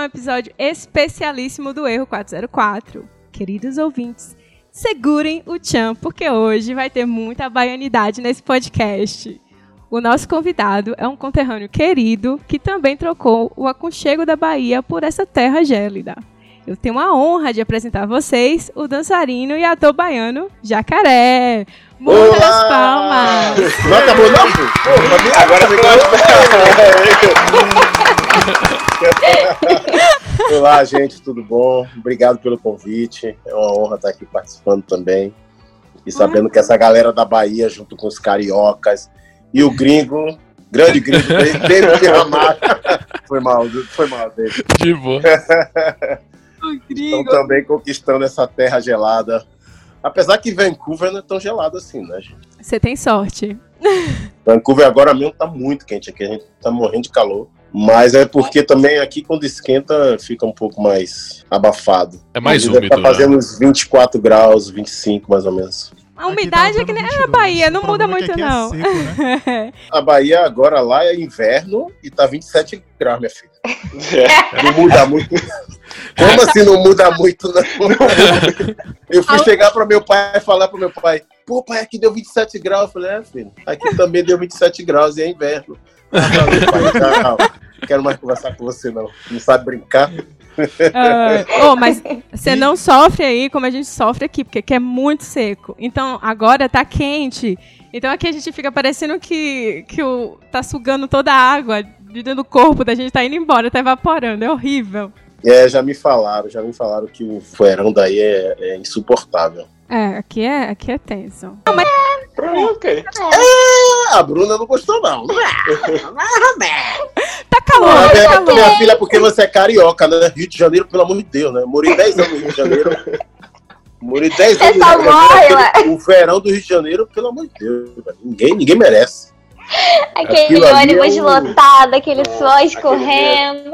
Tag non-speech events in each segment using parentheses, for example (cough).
Um episódio especialíssimo do Erro 404. Queridos ouvintes, segurem o tchan, porque hoje vai ter muita baianidade nesse podcast. O nosso convidado é um conterrâneo querido que também trocou o aconchego da Bahia por essa terra gélida. Eu tenho a honra de apresentar a vocês o dançarino e ator baiano Jacaré. Muitas Olá! palmas! Não acabou não? Agora ficou. (laughs) (laughs) (laughs) Olá, gente, tudo bom? Obrigado pelo convite. É uma honra estar aqui participando também. E sabendo que essa galera da Bahia, junto com os cariocas e o gringo, grande gringo, (laughs) David Ramalho. Foi mal, foi mal, David. De boa. (laughs) Estão também conquistando essa terra gelada. Apesar que Vancouver não é tão gelado assim, né, gente? Você tem sorte. Vancouver agora mesmo tá muito quente aqui, a gente tá morrendo de calor. Mas é porque também aqui quando esquenta fica um pouco mais abafado. É mais úmido, Tá fazendo uns 24 graus, 25 mais ou menos. A umidade é que nem na Bahia, não muda muito, não. né? (laughs) A Bahia agora lá é inverno e tá 27 graus, minha filha. (laughs) Não muda muito. Como assim não muda muito, não? (laughs) Eu fui chegar para meu pai e falar pro meu pai, pô, pai, aqui deu 27 graus. Eu falei, é, filho, aqui também deu 27 graus e é inverno. Pai, não, não quero mais conversar com você, não. Não sabe brincar? Ah, oh, mas (laughs) você não sofre aí como a gente sofre aqui, porque aqui é muito seco. Então agora tá quente. Então aqui a gente fica parecendo que, que o, tá sugando toda a água de dentro do corpo da gente, tá indo embora, tá evaporando. É horrível. É, já me falaram, já me falaram que o fueirão daí é, é insuportável. É, aqui é, aqui é tenso. Ok. Ah, a Bruna não gostou, não. Tá calor, Ah, tá minha, calor. minha filha, porque você é carioca, né? Rio de Janeiro, pelo amor de Deus, né? Morei 10 anos no Rio de Janeiro. Morei 10 anos no Rio de morre, Janeiro. ué. Aquele- O verão do Rio de Janeiro, pelo amor de Deus, velho. ninguém, ninguém merece. Aquele Aquilo ônibus é um- lotado, aquele suor aquele escorrendo.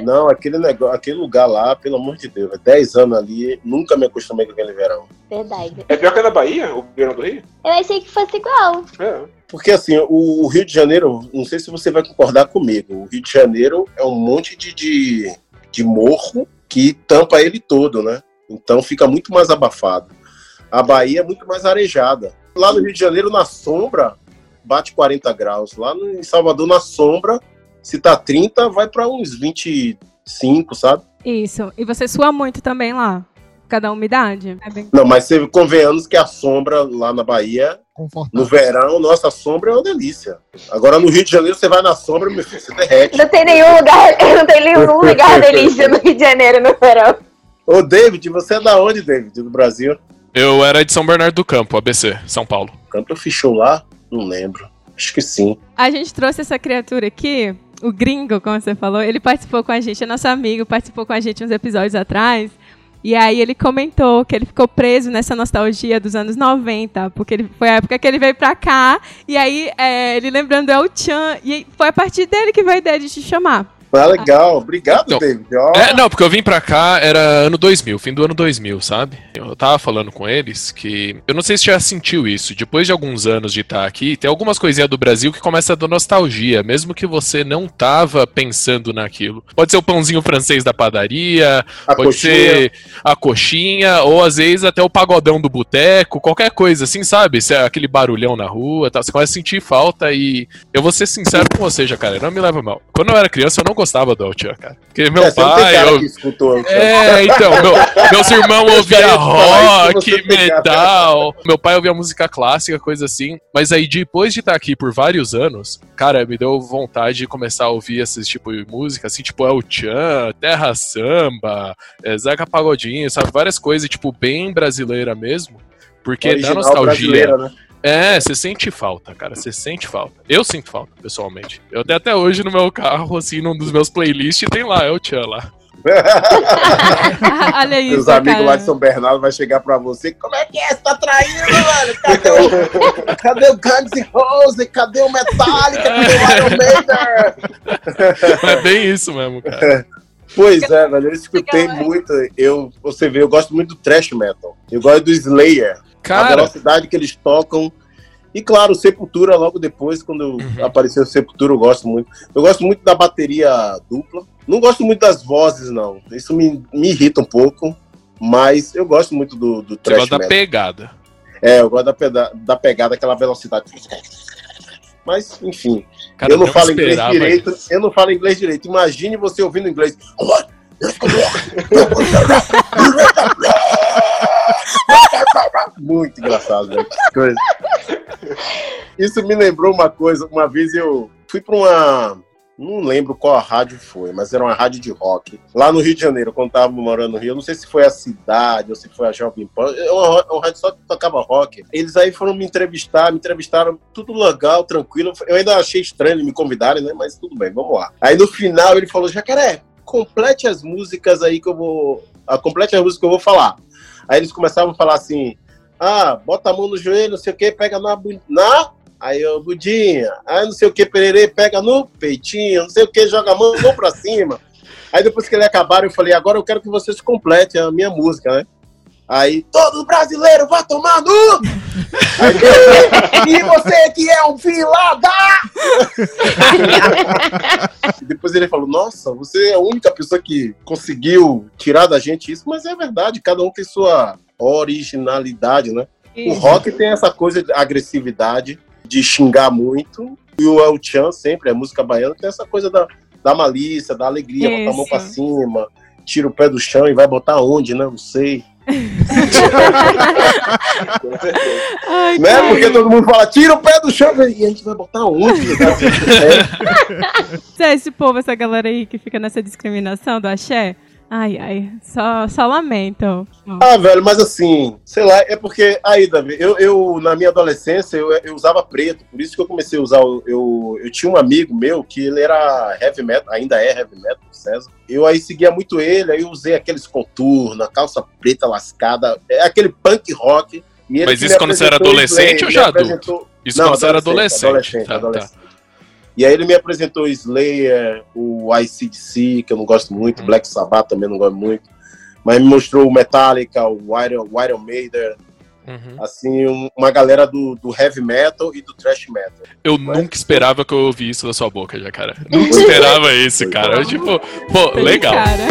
Não, aquele negócio, aquele lugar lá, pelo amor de Deus, velho. 10 anos ali, nunca me acostumei com aquele verão. Verdade. É pior que na Bahia, o verão do Rio? Eu achei que fosse igual. É. Porque assim, o Rio de Janeiro, não sei se você vai concordar comigo, o Rio de Janeiro é um monte de, de, de morro que tampa ele todo, né? Então fica muito mais abafado. A Bahia é muito mais arejada. Lá no Rio de Janeiro, na sombra, bate 40 graus. Lá no, em Salvador, na sombra, se tá 30, vai para uns 25, sabe? Isso. E você sua muito também lá? Por causa da umidade? É bem... Não, mas você convenhamos que a sombra lá na Bahia, no verão, nossa, a sombra é uma delícia. Agora no Rio de Janeiro, você vai na sombra, meu filho, você derrete. Não tem nenhum lugar, (laughs) não tem nenhum lugar (laughs) delícia no Rio de Janeiro no verão. Ô, David, você é da onde, David? Do Brasil? Eu era de São Bernardo do Campo, ABC, São Paulo. Canto fichou lá? Não lembro. Acho que sim. A gente trouxe essa criatura aqui, o gringo, como você falou, ele participou com a gente, é nosso amigo, participou com a gente uns episódios atrás. E aí ele comentou que ele ficou preso nessa nostalgia dos anos 90, porque ele, foi a época que ele veio pra cá, e aí é, ele lembrando é o Chan, e foi a partir dele que veio a ideia de te chamar. Ah, legal. Obrigado, Então, David. Ó, É, não, porque eu vim pra cá, era ano 2000, fim do ano 2000, sabe? Eu tava falando com eles que. Eu não sei se já sentiu isso. Depois de alguns anos de estar aqui, tem algumas coisinhas do Brasil que começa a dar nostalgia, mesmo que você não tava pensando naquilo. Pode ser o pãozinho francês da padaria, a pode coxinha. ser a coxinha, ou às vezes até o pagodão do boteco, qualquer coisa assim, sabe? Se é aquele barulhão na rua, tal, você começa a sentir falta e eu vou ser sincero com você, já, cara, não me leva mal. Quando eu era criança, eu não gostava do Altian, cara. Porque meu É, não tem pai, eu- escutou. é, então, meu, meus irmãos ouviam rock, metal, meu pai ouvia música clássica, coisa assim. Mas aí, depois de estar aqui por vários anos, cara, me deu vontade de começar a ouvir esses tipo de música, assim, tipo El Chan, Terra Samba, é, Zeca Pagodinho, sabe? Várias coisas, tipo, bem brasileira mesmo. Porque dá nostalgia. né? É, você sente falta, cara. Você sente falta. Eu sinto falta, pessoalmente. Eu tenho até hoje no meu carro, assim, num dos meus playlists, tem lá, El Chan lá. (laughs) Olha isso, Seus amigos cara. lá de São Bernardo vai chegar pra você. Como é que é? Você tá traindo, mano? Cadê o, cadê o Guns N' Roses? Cadê o Metallica? Cadê o Iron Maiden? É bem isso mesmo, cara. Pois é, velho, eu escutei é. muito. Eu, você vê, eu gosto muito do thrash metal. Eu gosto do Slayer. A Cara, velocidade que eles tocam E claro, Sepultura logo depois, quando Uhum. apareceu Sepultura, eu gosto muito. Eu gosto muito da bateria dupla. Não gosto muito das vozes, não. Isso me, me irrita um pouco. Mas eu gosto muito do, do Você thrash gosta da pegada. É, eu gosto da, peda- da pegada, aquela velocidade. Mas, enfim, Cara, eu não, falo inglês direito. Eu não falo inglês direito. Imagine você ouvindo inglês. (laughs) (laughs) Muito engraçado, velho. Que coisa. Isso me lembrou uma coisa. Uma vez eu fui para uma. Não lembro qual rádio foi, mas era uma rádio de rock. Lá no Rio de Janeiro, quando tava morando no Rio. Não sei se foi a cidade ou se foi a Jovem Pan. É uma, uma rádio só que tocava rock. Eles aí foram me entrevistar, me entrevistaram tudo legal, tranquilo. Eu ainda achei estranho me convidarem, né? Mas tudo bem, vamos lá. Aí no final ele falou: Jacaré, complete as músicas aí que eu vou. A complete as músicas que eu vou falar. Aí eles começavam a falar assim: ah, bota a mão no joelho, não sei o que, pega na. na aí eu, budinha. Aí não sei o que, pererê, pega no peitinho, não sei o que, joga a mão, mão pra cima. Aí depois que eles acabaram, eu falei: agora eu quero que vocês completem a minha música, né? Aí, todo brasileiro no! Aí, e você que é um filada! Depois ele falou: Nossa, você é a única pessoa que conseguiu tirar da gente isso, mas é verdade, cada um tem sua originalidade, né? O rock tem essa coisa de agressividade, de xingar muito, e o El Chan sempre, a música baiana, tem essa coisa da, da malícia, da alegria, botar a mão Isso. pra cima, tira o pé do chão e vai botar onde, né? Não sei. Ai, Né? cara. Porque todo mundo fala, tira o pé do chão, e a gente vai botar onde? É, É esse povo, essa galera aí que fica nessa discriminação do axé. Ai, ai, só, só lamento. Ah, velho, mas assim, sei lá, é porque, aí, Davi, eu, eu na minha adolescência, eu, eu usava preto, por isso que eu comecei a usar, eu, eu tinha um amigo meu que ele era heavy metal, ainda é heavy metal, o César, eu aí seguia muito ele, aí eu usei aqueles contornos, a calça preta lascada, é aquele punk rock. e ele Mas isso quando você era adolescente ou já apresentou- Isso Não, quando você era adolescente. Tá, tá. E aí ele me apresentou Slayer, o ICDC, que eu não gosto muito, Hum. Black Sabbath também não gosto muito, mas me mostrou o Metallica, o Iron, o Iron Maiden, Uhum. assim, um- uma galera do, do heavy metal e do thrash metal. Eu Mas- nunca esperava que eu ouvisse isso da sua boca já, cara. (laughs) Nunca esperava isso, cara. Eu, tipo, pô, legal. Cara.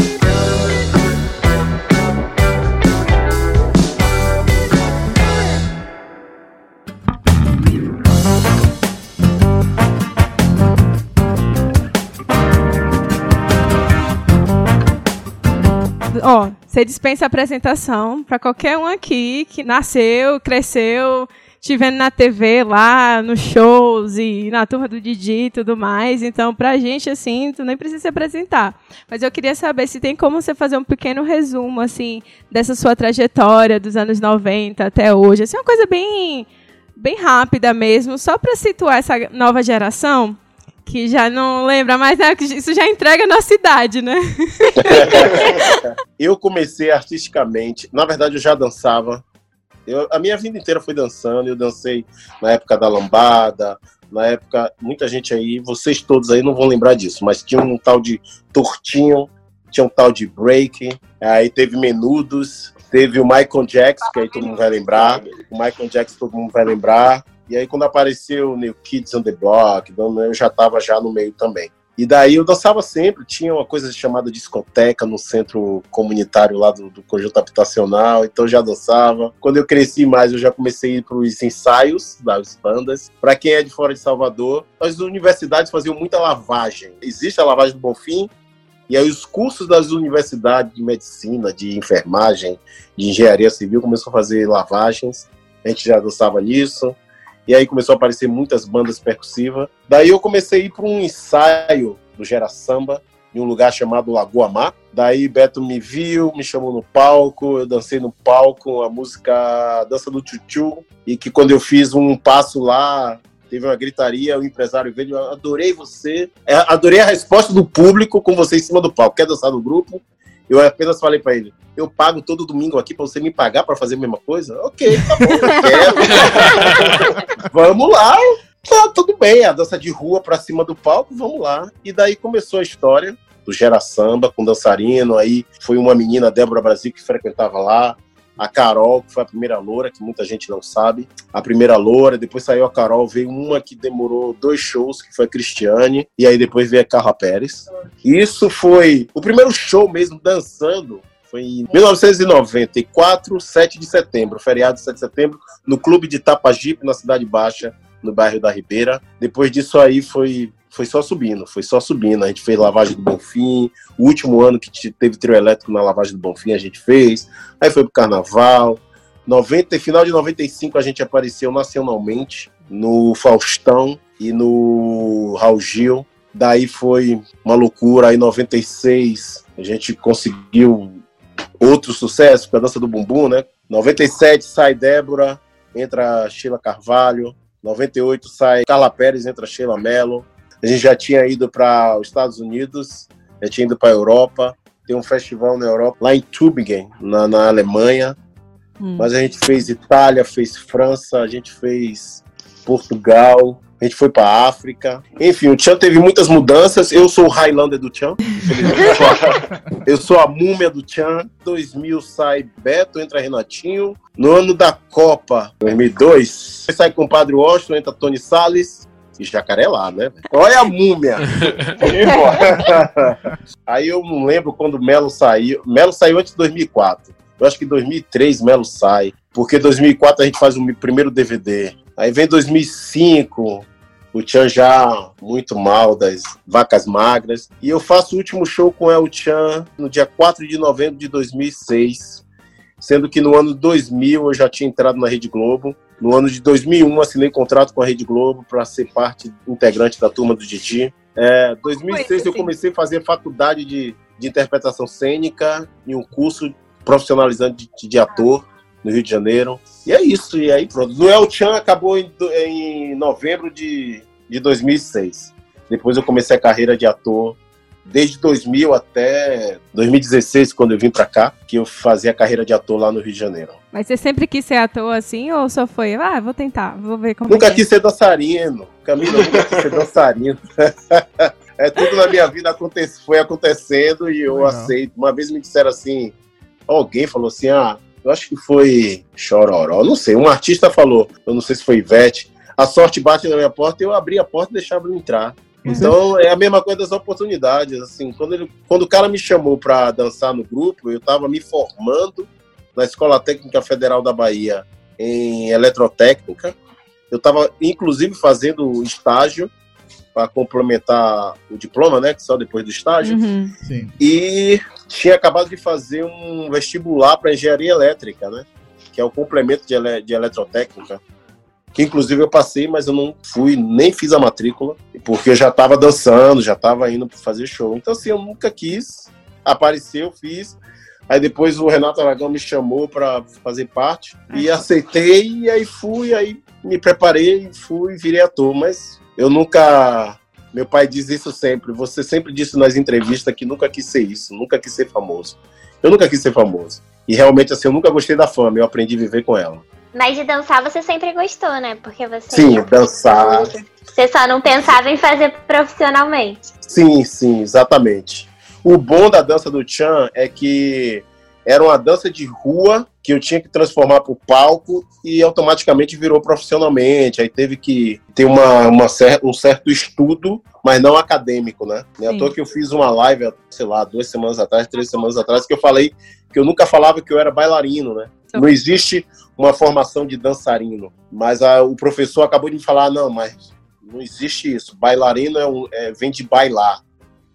Ó, você dispensa apresentação pra qualquer um aqui que nasceu, cresceu, te vendo na TV lá, nos shows e na turma do Didi e tudo mais. Então, pra gente, assim, tu nem precisa se apresentar. Mas eu queria saber se tem como você fazer um pequeno resumo, assim, dessa sua trajetória dos anos 90 até hoje. Assim, uma coisa bem, bem rápida mesmo, só pra situar essa nova geração. Que já não lembra mais, né? Isso já entrega na cidade, né? (laughs) Eu comecei artisticamente, na verdade eu já dançava. Eu, a minha vida inteira foi dançando, eu dancei na época da lambada, na época, muita gente aí, vocês todos aí não vão lembrar disso, mas tinha um tal de tortinho, tinha um tal de break, aí teve menudos, teve o Michael Jackson, que aí todo mundo vai lembrar, o Michael Jackson todo mundo vai lembrar, e aí quando apareceu New Kids on the Block, eu já tava já no meio também. E daí eu dançava sempre, tinha uma coisa chamada discoteca no centro comunitário lá do, do conjunto habitacional, então já dançava. Quando eu cresci mais, eu já comecei a ir para os ensaios das bandas. Para quem é de fora de Salvador, as universidades faziam muita lavagem. Existe a lavagem do Bonfim, e aí os cursos das universidades de medicina, de enfermagem, de engenharia civil começou a fazer lavagens. A gente já dançava nisso. E aí começou a aparecer muitas bandas percussivas. Daí eu comecei a ir para um ensaio do Gera Samba, em um lugar chamado Lagoa Mar. Daí Beto me viu, me chamou no palco, eu dancei no palco a música Dança do Tchutchu, e que quando eu fiz um passo lá, teve uma gritaria, o empresário veio, adorei você, É, adorei a resposta do público com você em cima do palco. Quer dançar no grupo? Eu apenas falei para ele, eu pago todo domingo aqui para você me pagar para fazer a mesma coisa? Ok, tá bom, eu quero. (laughs) vamos lá. Tá, tudo bem, a dança de rua pra cima do palco, vamos lá. E daí começou a história do Gera Samba com dançarino. Aí foi uma menina, Débora Brasil, que frequentava lá. A Carol, que foi a primeira loura, que muita gente não sabe. A primeira loura, depois saiu a Carol, veio uma que demorou dois shows, que foi a Cristiane, e aí depois veio a Carla Pérez. Isso foi o primeiro show mesmo dançando. Foi em 1994, 7 de setembro, feriado de 7 de setembro, no Clube de Tapajipe, na Cidade Baixa, no bairro da Ribeira. Depois disso aí foi foi só subindo, foi só subindo. A gente fez lavagem do Bonfim, o último ano que teve trio elétrico na lavagem do Bonfim a gente fez, aí foi pro carnaval. 90, final de 95 a gente apareceu nacionalmente no Faustão e no Raul Gil. Daí foi uma loucura. Aí 96 a gente conseguiu outro sucesso, com a dança do bumbum, né? 97 sai Débora, entra Sheila Carvalho. 98 sai Carla Pérez, entra Sheila Mello. A gente já tinha ido para os Estados Unidos, já tinha ido para a Europa. Tem um festival na Europa, lá em Tübingen, na, na Alemanha. Hum. Mas a gente fez Itália, fez França, a gente fez Portugal, a gente foi para África. Enfim, o Tchan teve muitas mudanças. Eu sou o Highlander do Tchan. (laughs) Eu sou a múmia do Tchan. 2000 sai Beto, entra Renatinho. No ano da Copa, 2002, sai com o Padre Washington, entra Tony Salles e jacaré lá, né? Olha a múmia! (laughs) Aí eu não lembro quando o Melo saiu. Melo saiu antes de 2004. Eu acho que em 2003 Melo sai. Porque em 2004 a gente faz o primeiro DVD. Aí vem 2005, o Tchan já muito mal das vacas magras. E eu faço o último show com El Tchan no dia 4 de novembro de 2006. Sendo que no ano 2000 eu já tinha entrado na Rede Globo. No ano de 2001, assinei contrato com a Rede Globo para ser parte integrante da turma do Didi. É, 2006 eu comecei a fazer faculdade de, de interpretação cênica e um curso profissionalizante de, de, ator no Rio de Janeiro. E é isso, e aí pronto. O El Chan acabou em, em novembro de, de 2006. Depois eu comecei a carreira de ator desde 2000 até 2016, quando eu vim para cá, que eu fazia carreira de ator lá no Rio de Janeiro. Mas você sempre quis ser ator assim, ou só foi, ah, vou tentar, vou ver como Nunca é. quis ser dançarino, Camila, nunca quis ser dançarino. (laughs) é tudo na minha vida acontece, foi acontecendo e eu aceito. Uma vez me disseram assim, alguém falou assim, ah, eu acho que foi Chororó, não sei, um artista falou, eu não sei se foi Ivete, a sorte bate na minha porta, eu abri a porta e deixava ele entrar. Então é a mesma coisa das oportunidades. Assim, quando, ele, quando o cara me chamou para dançar no grupo, eu estava me formando na Escola Técnica Federal da Bahia em eletrotécnica. Eu estava inclusive fazendo estágio para complementar o diploma, né? Só depois do estágio. Uhum. E tinha acabado de fazer um vestibular para engenharia elétrica, né? Que é o complemento de, ele, de eletrotécnica que inclusive eu passei, mas eu não fui, nem fiz a matrícula, porque eu já estava dançando, já estava indo para fazer show. Então, assim, eu nunca quis, apareceu, fiz. Aí depois o Renato Aragão me chamou para fazer parte e aceitei, e aí fui, aí me preparei, fui, virei ator, mas eu nunca. Meu pai diz isso sempre. Você sempre disse nas entrevistas que nunca quis ser isso, nunca quis ser famoso. Eu nunca quis ser famoso. E realmente, assim, eu nunca gostei da fama, eu aprendi a viver com ela. Mas de dançar você sempre gostou, né? Porque você. Sim, dançar. Você só não pensava em fazer profissionalmente. Sim, sim, exatamente. O bom da dança do Chan é que era uma dança de rua que eu tinha que transformar para o palco e automaticamente virou profissionalmente. Aí teve que ter uma, uma cer um certo estudo, mas não acadêmico, né? Sim. À toa que eu fiz uma live, sei lá, duas semanas atrás, três semanas atrás, que eu falei que eu nunca falava que eu era bailarino, né? Não existe uma formação de dançarino, mas a, o professor acabou de me falar, não, mas não existe isso. Bailarino é, um, é vem de bailar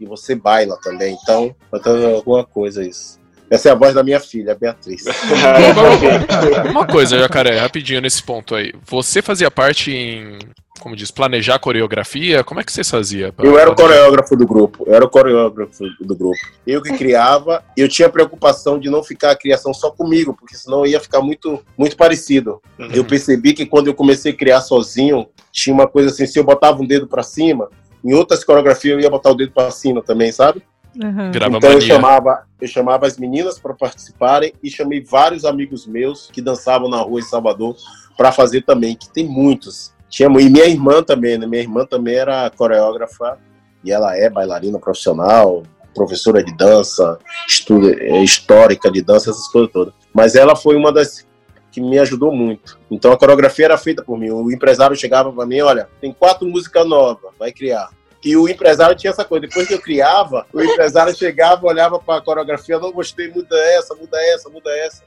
e você baila também, então, então alguma coisa isso. Essa é a voz da minha filha, Beatriz. (laughs) (laughs) Uma coisa, Jacaré, rapidinho nesse ponto aí. Você fazia parte em como diz, planejar coreografia? Como é que vocês faziam? Eu era o coreógrafo do grupo. Eu era o coreógrafo do grupo. Eu que criava. Eu tinha preocupação de não ficar a criação só comigo, porque senão ia ficar muito, muito parecido. Uhum. Eu percebi que quando eu comecei a criar sozinho, tinha uma coisa assim: se eu botava um dedo para cima, em outras coreografias eu ia botar o dedo para cima também, sabe? Uhum. Então eu chamava, eu chamava as meninas para participarem e chamei vários amigos meus que dançavam na rua em Salvador para fazer também, que tem muitos. Tinha, e minha irmã também, né? Minha irmã também era coreógrafa e ela é bailarina profissional, professora de dança, estuda, é, histórica de dança, essas coisas todas. Mas ela foi uma das que me ajudou muito. Então a coreografia era feita por mim. O empresário chegava para mim, olha, tem quatro músicas novas, vai criar. E o empresário tinha essa coisa. Depois que eu criava, o empresário chegava, olhava para a coreografia, não gostei, muda essa, muda essa, muda essa.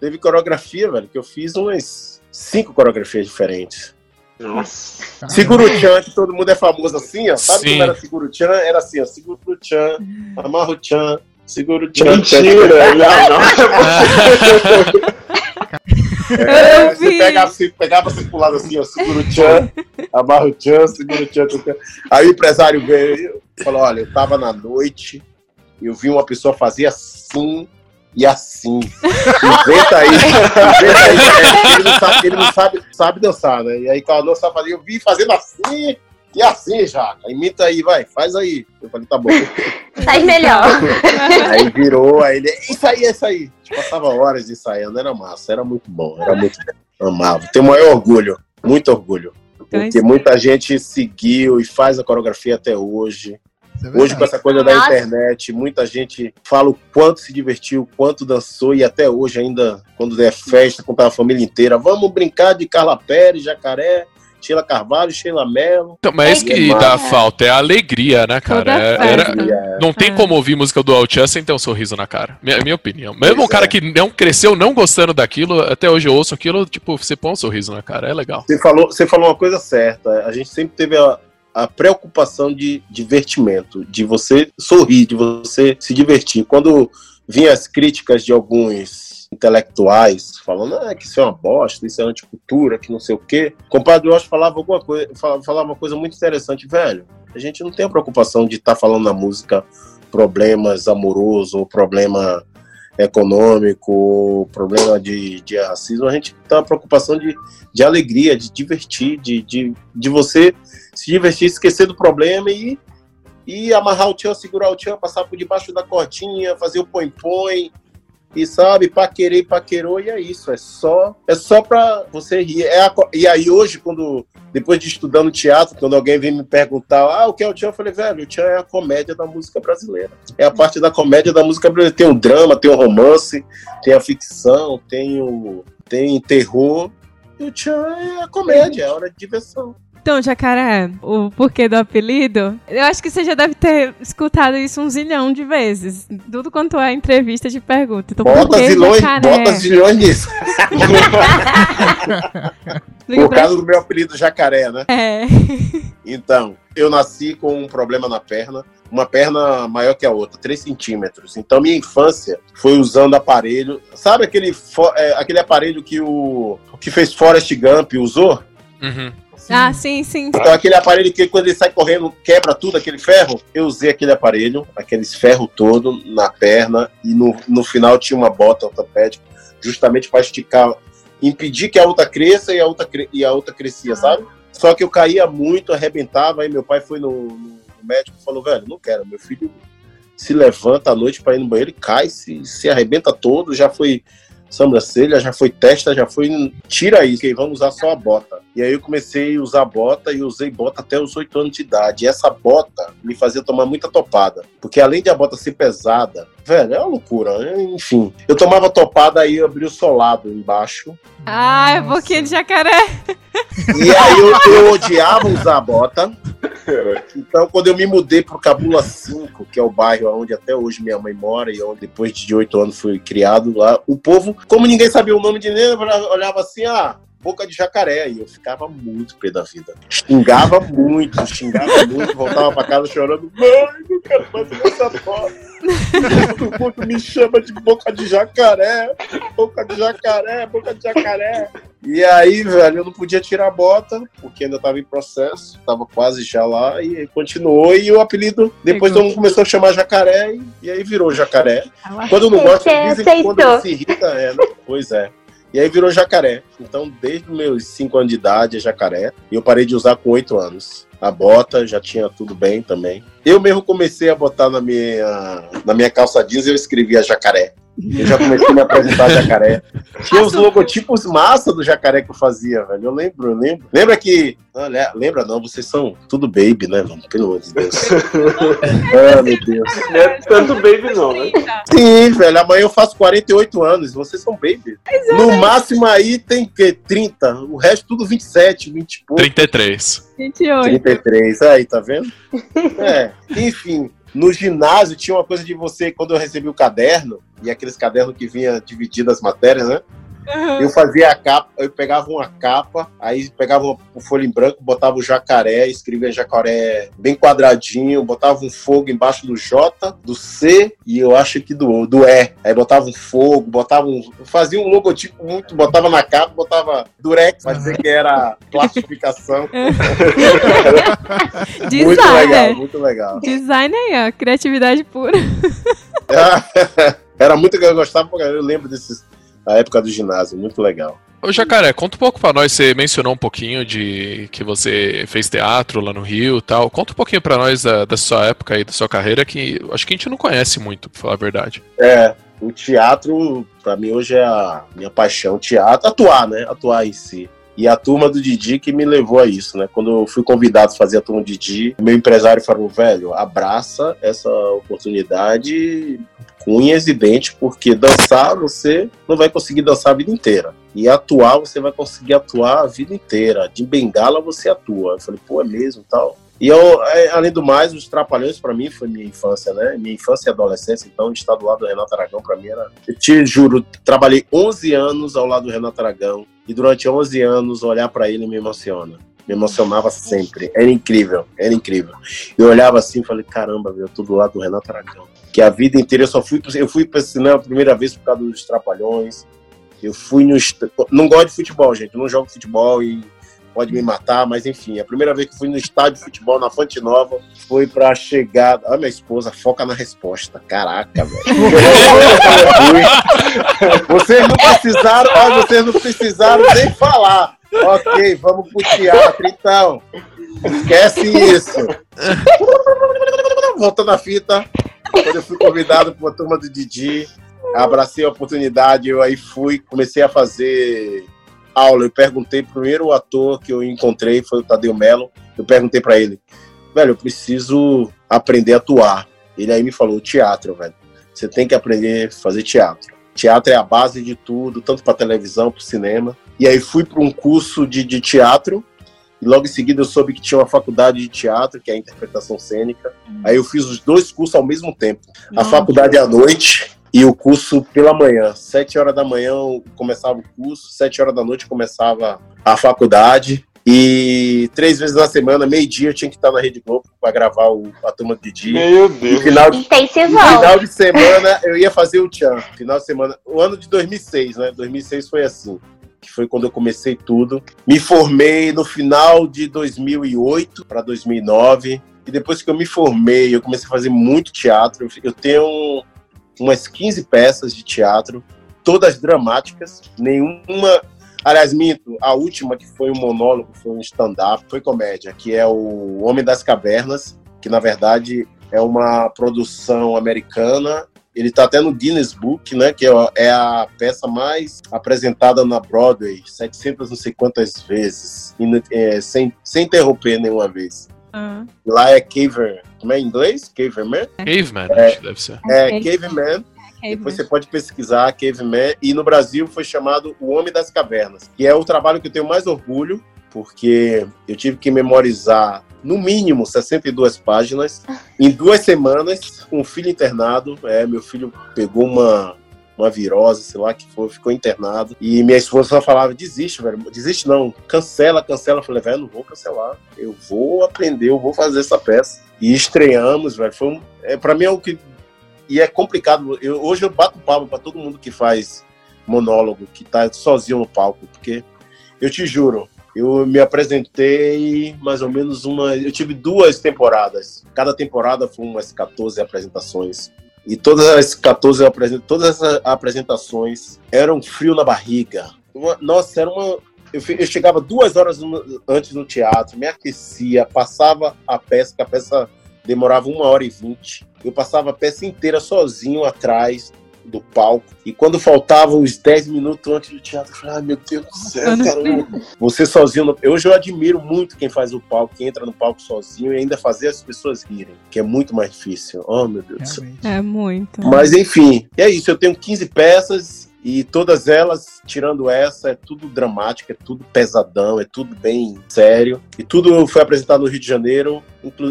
Teve coreografia, velho, que eu fiz umas cinco coreografias diferentes. Nossa. Seguro o Tchan, que todo mundo é famoso assim, ó. Sabe Sim. como era Seguro o Tchan? Era assim, ó. Seguro o Tchan, amarra o Tchan, seguro o Tchan. Mentira! (laughs) Não, não. (laughs) (laughs) É, Eu você vi. pegava, assim, pegava assim pro lado assim, ó, segura o tchan, amarra o tchan, segura o tchan, tchan. Aí o empresário veio e falou, olha, eu tava na noite, eu vi uma pessoa fazer assim e assim. Inventa aí, inventa aí. Ele não, sabe, ele não sabe, sabe dançar, né? E aí quando não sabe fazer, eu vi fazendo assim e assim, já. Imita aí, vai, faz aí. Eu falei, tá bom. (laughs) Faz melhor. (laughs) Aí virou, aí ele, isso aí, é isso aí. A gente passava horas ensaiando, era massa, era muito bom, era muito bom. Amava. Tenho o maior orgulho, muito orgulho. Porque muita gente seguiu e faz a coreografia até hoje. É Hoje, com essa coisa da internet, muita gente fala o quanto se divertiu, o quanto dançou, e até hoje, ainda, quando der festa, com a família inteira, vamos brincar de Carla Pérez, Jacaré, Sheila Carvalho, Sheila Mello. Então, mas isso que É, dá falta é a alegria, né, cara? Toda É- era- É, não tem É. como ouvir música do Altian sem ter um sorriso na cara. Minha, minha opinião. Mesmo Pois um cara é. que não cresceu não gostando daquilo, até hoje eu ouço aquilo, tipo, você põe um sorriso na cara, é legal. Você falou, você falou uma coisa certa. A gente sempre teve a, a preocupação de divertimento, de você sorrir, de você se divertir. Quando vinham as críticas de alguns intelectuais falando ah, que isso é uma bosta, isso é anticultura, que não sei o quê, o compadre Osh falava alguma coisa, falava, falava uma coisa muito interessante, velho. A gente não tem a preocupação de estar falando na música problemas amorosos ou problema econômico, problema de, de racismo, a gente tem a preocupação de de alegria, de divertir, de, de, de você se divertir, esquecer do problema e, e amarrar o tchan, segurar o tchan, passar por debaixo da cordinha, fazer o põe-põe, e sabe, paquerei, paquerou, e é isso, é só, é só pra você rir. É a e aí hoje, quando, depois de estudando teatro, quando alguém vem me perguntar, ah, o que é o tchan? Eu falei, velho, o tchan é a comédia da música brasileira. É a parte da comédia da música brasileira. Tem o drama, tem o romance, tem a ficção, tem o tem terror, e o Tchan é a comédia, é a hora de diversão. Então, Jacaré, o porquê do apelido, eu acho que você já deve ter escutado isso um zilhão de vezes. Tudo quanto é entrevista de pergunta. Então, por Bota que zilhões, Jacaré? bota zilhões nisso. (laughs) Por causa do meu apelido jacaré, né? É. Então, eu nasci com um problema na perna, uma perna maior que a outra, 3 centímetros. Então, minha infância foi usando aparelho. Sabe aquele, é, aquele aparelho que o que fez Forrest Gump usou? Uhum. Ah, sim, sim. Então, aquele aparelho que quando ele sai correndo quebra tudo, aquele ferro. Eu usei aquele aparelho, aqueles ferro todo na perna, e no, no final tinha uma bota ortopédica, justamente para esticar, impedir que a outra cresça e a outra, cre- e a outra crescia, sabe? Só que eu caía muito, arrebentava, aí meu pai foi no, no médico e falou, velho, não quero, meu filho se levanta à noite para ir no banheiro e cai, se, se arrebenta todo, já foi sobrancelha, já foi testa, já foi. Tira isso, que vamos usar só a bota. E aí eu comecei a usar bota e usei bota até os 8 anos de idade. E essa bota me fazia tomar muita topada. Porque além de a bota ser pesada, velho, é uma loucura. né? Enfim, eu tomava topada aí eu abri o solado embaixo. Ah, é boquinha de jacaré. E aí eu, eu odiava usar bota. Então, quando eu me mudei pro Cabula 5, que é o bairro onde até hoje minha mãe mora e onde depois de oito anos fui criado lá, o povo, como ninguém sabia o nome de ninguém, olhava assim, ah, boca de jacaré. E eu ficava muito pé da vida. Xingava muito, xingava muito, voltava pra casa chorando, mãe, não quero mais essa foto. Todo mundo me chama de boca de jacaré, boca de jacaré, boca de jacaré. E aí, velho, eu não podia tirar a bota, porque ainda tava em processo, tava quase já lá, e aí continuou, e o apelido, depois todo mundo começou a chamar jacaré, e, e aí virou jacaré. Quando não gosta, dizem que quando se irrita, é, né? Pois é. E aí virou jacaré. Então, desde meus 5 anos de idade, é jacaré. E eu parei de usar com 8 anos. A bota já tinha tudo bem também. Eu mesmo comecei a botar na minha, na minha calça jeans, eu escrevia jacaré. Eu já comecei a me apresentar jacaré. (laughs) Tinha os logotipos massa do jacaré que eu fazia, velho. Eu lembro, eu lembro. Lembra que. Olha, lembra não, vocês são tudo baby, né, mano? Pelo amor de Deus. (laughs) ah, meu Deus. Não é tanto baby, não, né? Sim, velho. Amanhã eu faço 48 anos. Vocês são baby. No máximo aí tem que 30. O resto tudo 27, 20 e pouco. 33. 28. 33. Aí, tá vendo? É. Enfim. No ginásio tinha uma coisa de você, quando eu recebi o caderno, e aqueles cadernos que vinha dividido as matérias, né? Eu fazia a capa, eu pegava uma capa, aí pegava uma folha em branco, botava o jacaré, escrevia jacaré bem quadradinho, botava um fogo embaixo do J, do C e eu acho que do, do E. Aí botava um fogo, botava um. Fazia um logotipo muito, botava na capa, botava durex, pra dizer que era plastificação. (laughs) muito legal, muito legal. Design aí, ó. Criatividade pura. (laughs) Era muito que eu gostava, porque eu lembro desses. A época do ginásio, muito legal. Ô, Jacaré, conta um pouco pra nós. Você mencionou um pouquinho de que você fez teatro lá no Rio e tal. Conta um pouquinho pra nós da, da sua época e da sua carreira, que acho que a gente não conhece muito, pra falar a verdade. É, o teatro, pra mim, hoje é a minha paixão. Teatro, atuar, né? Atuar em si. E a turma do Didi que me levou a isso, né? Quando eu fui convidado a fazer a turma do Didi, meu empresário falou, velho, abraça essa oportunidade unhas e dentes, porque dançar você não vai conseguir dançar a vida inteira. E atuar você vai conseguir atuar a vida inteira. De bengala você atua. Eu falei, pô, é mesmo tal. E eu, é, além do mais, os Trapalhões para mim foi minha infância, né? Minha infância e adolescência, então estar do lado do Renato Aragão para mim era. Eu te juro, trabalhei 11 anos ao lado do Renato Aragão e durante 11 anos olhar para ele me emociona. Me emocionava sempre. Era incrível, era incrível. Eu olhava assim e falei, caramba, meu, eu tô do lado do Renato Aragão. Que a vida inteira eu só fui, eu fui para cinema a primeira vez por causa dos Trapalhões. Eu fui no. Não gosto de futebol, gente. Eu não jogo futebol e pode me matar, mas enfim, a primeira vez que fui no estádio de futebol na Fonte Nova foi pra chegada. Olha minha esposa, foca na resposta. Caraca, velho. (laughs) vocês não precisaram, olha, vocês não precisaram nem falar. Ok, vamos pro teatro, então. Esquece isso. Voltando à fita, quando eu fui convidado por uma turma do Didi, abracei a oportunidade, eu aí fui, comecei a fazer aula. Eu perguntei, o primeiro ator que eu encontrei foi o Tadeu Mello. Eu perguntei pra ele, velho, eu preciso aprender a atuar. Ele aí me falou, teatro, velho. Você tem que aprender a fazer teatro. Teatro é a base de tudo, tanto para televisão, para cinema. E aí fui para um curso de, de teatro. E logo em seguida eu soube que tinha uma faculdade de teatro, que é a interpretação cênica. Aí eu fiz os dois cursos ao mesmo tempo. A faculdade à noite e o curso pela manhã. Sete horas da manhã eu começava o curso, sete horas da noite começava a faculdade. E três vezes na semana, meio-dia, eu tinha que estar na Rede Globo para gravar o, a turma de dia. Meu E no Deus. final de, final de semana eu ia fazer o Tchan. Final de semana. O ano de 2006, né? 2006 foi assim. Que foi quando eu comecei tudo. Me formei no final de 2008 para 2009. E depois que eu me formei, eu comecei a fazer muito teatro. Eu tenho umas 15 peças de teatro, todas dramáticas, nenhuma. Aliás, minto, a última que foi um monólogo, foi um stand-up, foi comédia, que é o Homem das Cavernas, que na verdade é uma produção americana. Ele está até no Guinness Book, né? Que é- é a peça mais apresentada na Broadway, 700 não sei quantas vezes, é, sem, sem interromper nenhuma vez. Ah, Lá é Caver, como é em inglês? Caveman? Caveman, acho que deve ser. É, ok. Caveman. Depois você pode pesquisar Caveman. E no Brasil foi chamado O Homem das Cavernas, que é o trabalho que eu tenho mais orgulho, porque eu tive que memorizar, no mínimo, 62 páginas, em duas semanas, com o filho internado. É, meu filho pegou uma, uma virose, sei lá que foi, ficou internado. E minha esposa só falava: desiste, velho, desiste não, cancela, cancela. Eu falei, velho, não vou cancelar, eu vou aprender, eu vou fazer essa peça. E estreamos, velho. Foi um, é, pra mim é o que e é complicado. Eu, hoje eu bato palma para todo mundo que faz monólogo, que tá sozinho no palco, porque eu te juro, eu me apresentei mais ou menos uma. Eu tive duas temporadas. Cada temporada foi umas 14 apresentações. E todas as 14 apresen- todas essas apresentações eram frio na barriga. Uma- nossa, era uma. Eu, eu chegava duas horas no- antes no teatro, me aquecia, passava a peça, que a peça demorava uma hora e vinte. Eu passava a peça inteira sozinho atrás, do palco. E quando faltavam os 10 minutos antes do teatro, eu falei, ai meu Deus do céu, cara. Você sozinho. no- Hoje eu admiro muito quem faz o palco, quem entra no palco sozinho e ainda fazer as pessoas rirem, que é muito mais difícil. Oh, meu Deus do céu. Realmente. É muito. Mas enfim, é isso. Eu tenho 15 peças e todas elas, tirando essa, é tudo dramático, é tudo pesadão, é tudo bem sério. E tudo foi apresentado no Rio de Janeiro.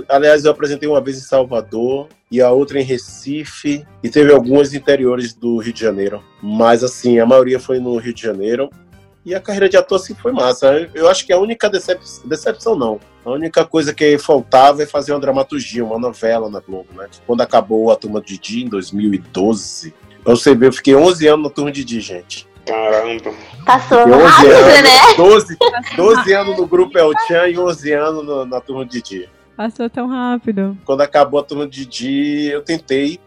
Aliás, eu apresentei uma vez em Salvador e a outra em Recife. E teve algumas interiores do Rio de Janeiro. Mas assim, a maioria foi no Rio de Janeiro. E a carreira de ator assim foi massa. Eu acho que a única decep... decepção não. A única coisa que faltava é fazer uma dramaturgia, uma novela na Globo, né? Quando acabou a Turma de Didi em 2012, pra você ver, eu fiquei 11 anos na Turma de Didi, gente. Caramba. Passou 11 rápido, anos, né? 12, 12 anos no Grupo El Chan e 11 anos no- na Turma de Didi. Passou tão rápido. Quando acabou a Turma de Didi, eu tentei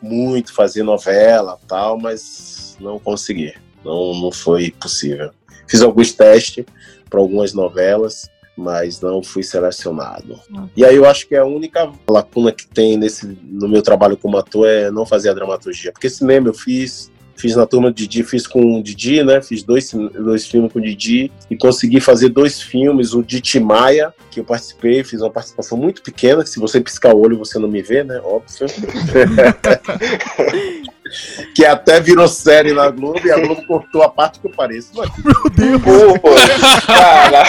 muito fazer novela tal, mas não consegui. Não, não foi possível. Fiz alguns testes para algumas novelas, mas não fui selecionado. Ah. E aí eu acho que a única lacuna que tem nesse, no meu trabalho como ator é não fazer a dramaturgia. Porque cinema eu fiz, fiz na turma do Didi, fiz com o Didi, né? Fiz dois, dois filmes com o Didi e consegui fazer dois filmes, o de Timaya, que eu participei, fiz uma participação muito pequena, que se você piscar o olho você não me vê, né? Óbvio. (laughs) que até virou série na Globo e a Globo cortou a parte que eu pareço. Mas Meu Deus. Pô, (laughs) cara.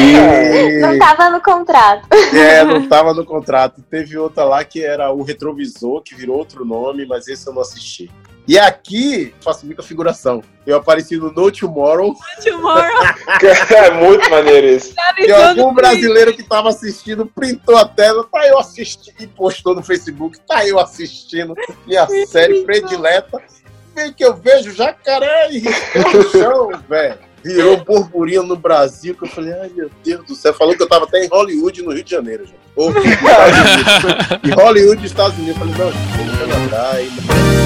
E- Não tava no contrato. É, não tava no contrato. Teve outra lá que era o Retrovisor, que virou outro nome, mas esse eu não assisti. E aqui, faço muita figuração. Eu apareci no No Tomorrow, Tomorrow, (laughs) É muito maneiro isso. e algum brasileiro que tava assistindo printou a tela, tá eu assistindo, e postou no Facebook, tá eu assistindo minha série predileta. Vem que eu vejo jacaré e no chão, velho. Virou burburinho no Brasil, que eu falei, ai meu Deus do céu. Falou que eu tava até em Hollywood, no Rio de Janeiro, gente. Ou nos Estados Unidos. E Hollywood, Estados Unidos. Eu falei, não, gente, tô no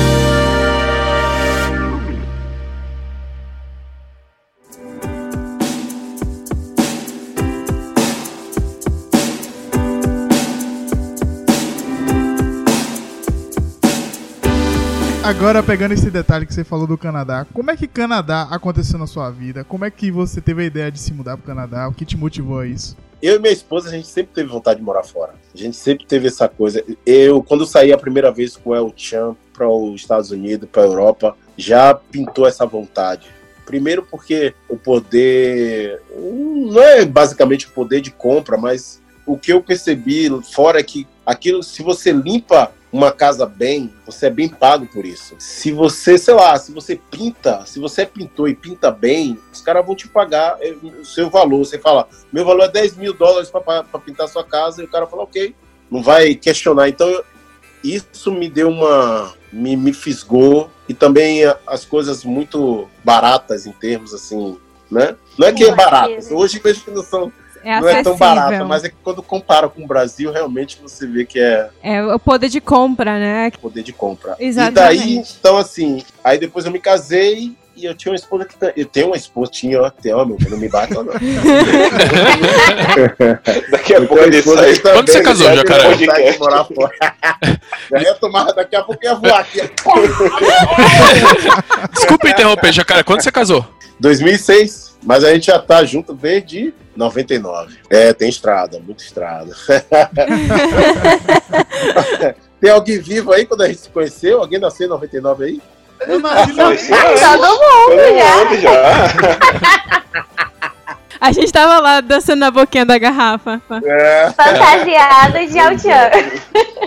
Agora, pegando esse detalhe que você falou do Canadá, como é que Canadá aconteceu na sua vida? Como é que você teve a ideia de se mudar pro Canadá? O que te motivou a isso? Eu e minha esposa, a gente sempre teve vontade de morar fora. A gente sempre teve essa coisa. Eu, quando saí a primeira vez com o El Chan para os Estados Unidos, para a Europa, já pintou essa vontade. Primeiro porque o poder não é basicamente o poder de compra, mas o que eu percebi fora é que aquilo, se você limpa uma casa bem, você é bem pago por isso. Se você, sei lá, se você pinta, se você é pintor e pinta bem, os caras vão te pagar eh, o seu valor. Você fala, meu valor é 10 mil dólares para pintar sua casa, e o cara fala, ok, não vai questionar. Então, isso me deu uma. me, me fisgou. E também a- as coisas muito baratas em termos assim, né? Não é que é Sim, baratas. sim. Hoje mesmo que não, são, é não é tão acessível. mas é que quando compara com o Brasil, realmente você vê que é É o poder de compra, né? poder de compra. Exatamente. E daí, então assim, aí depois eu me casei e eu tinha uma esposa que. Eu tenho uma esposa, tinha, ó, tem, ó, meu, não me bate, ó, não. (laughs) Daqui a Eu pouco ele esposa sai. Quando você casou, já de morar fora. (laughs) Já ia tomar, daqui a pouco ia voar aqui. (laughs) Desculpa interromper, Jacaré. Quando você casou? 2006, mas a gente já tá junto desde 99. É, tem estrada, muita estrada. (laughs) tem alguém vivo aí quando a gente se conheceu? Alguém nasceu em 99 aí? Eu nasci Não, esse ano. Todo mundo Todo já. mundo já. (laughs) A gente tava lá dançando na boquinha da garrafa. É. Fantasiado de Altian.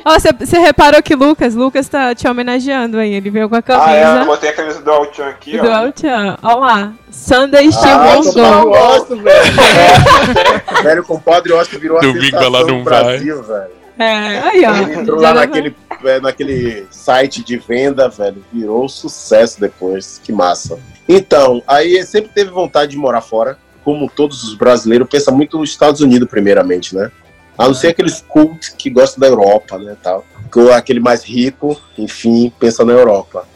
Ó, você você reparou que Lucas, Lucas tá te homenageando aí. Ele veio com a Ah, é, eu camisa botei a camisa do Altian aqui, do ó. Altchan. Ó lá. Sunday Ah, gosto, velho. (laughs) velho, o compadre, que virou a Domingo sensação ela não do Brasil, velho. É, aí, ó. Ele entrou lá naquele, é, naquele site de venda, velho. Virou sucesso depois. Que massa. Então, aí sempre teve vontade de morar fora. Como todos os brasileiros, pensa muito nos Estados Unidos, primeiramente, né? A não ser aqueles cult que gostam da Europa, né, tal. Que aquele mais rico, enfim, pensa na Europa.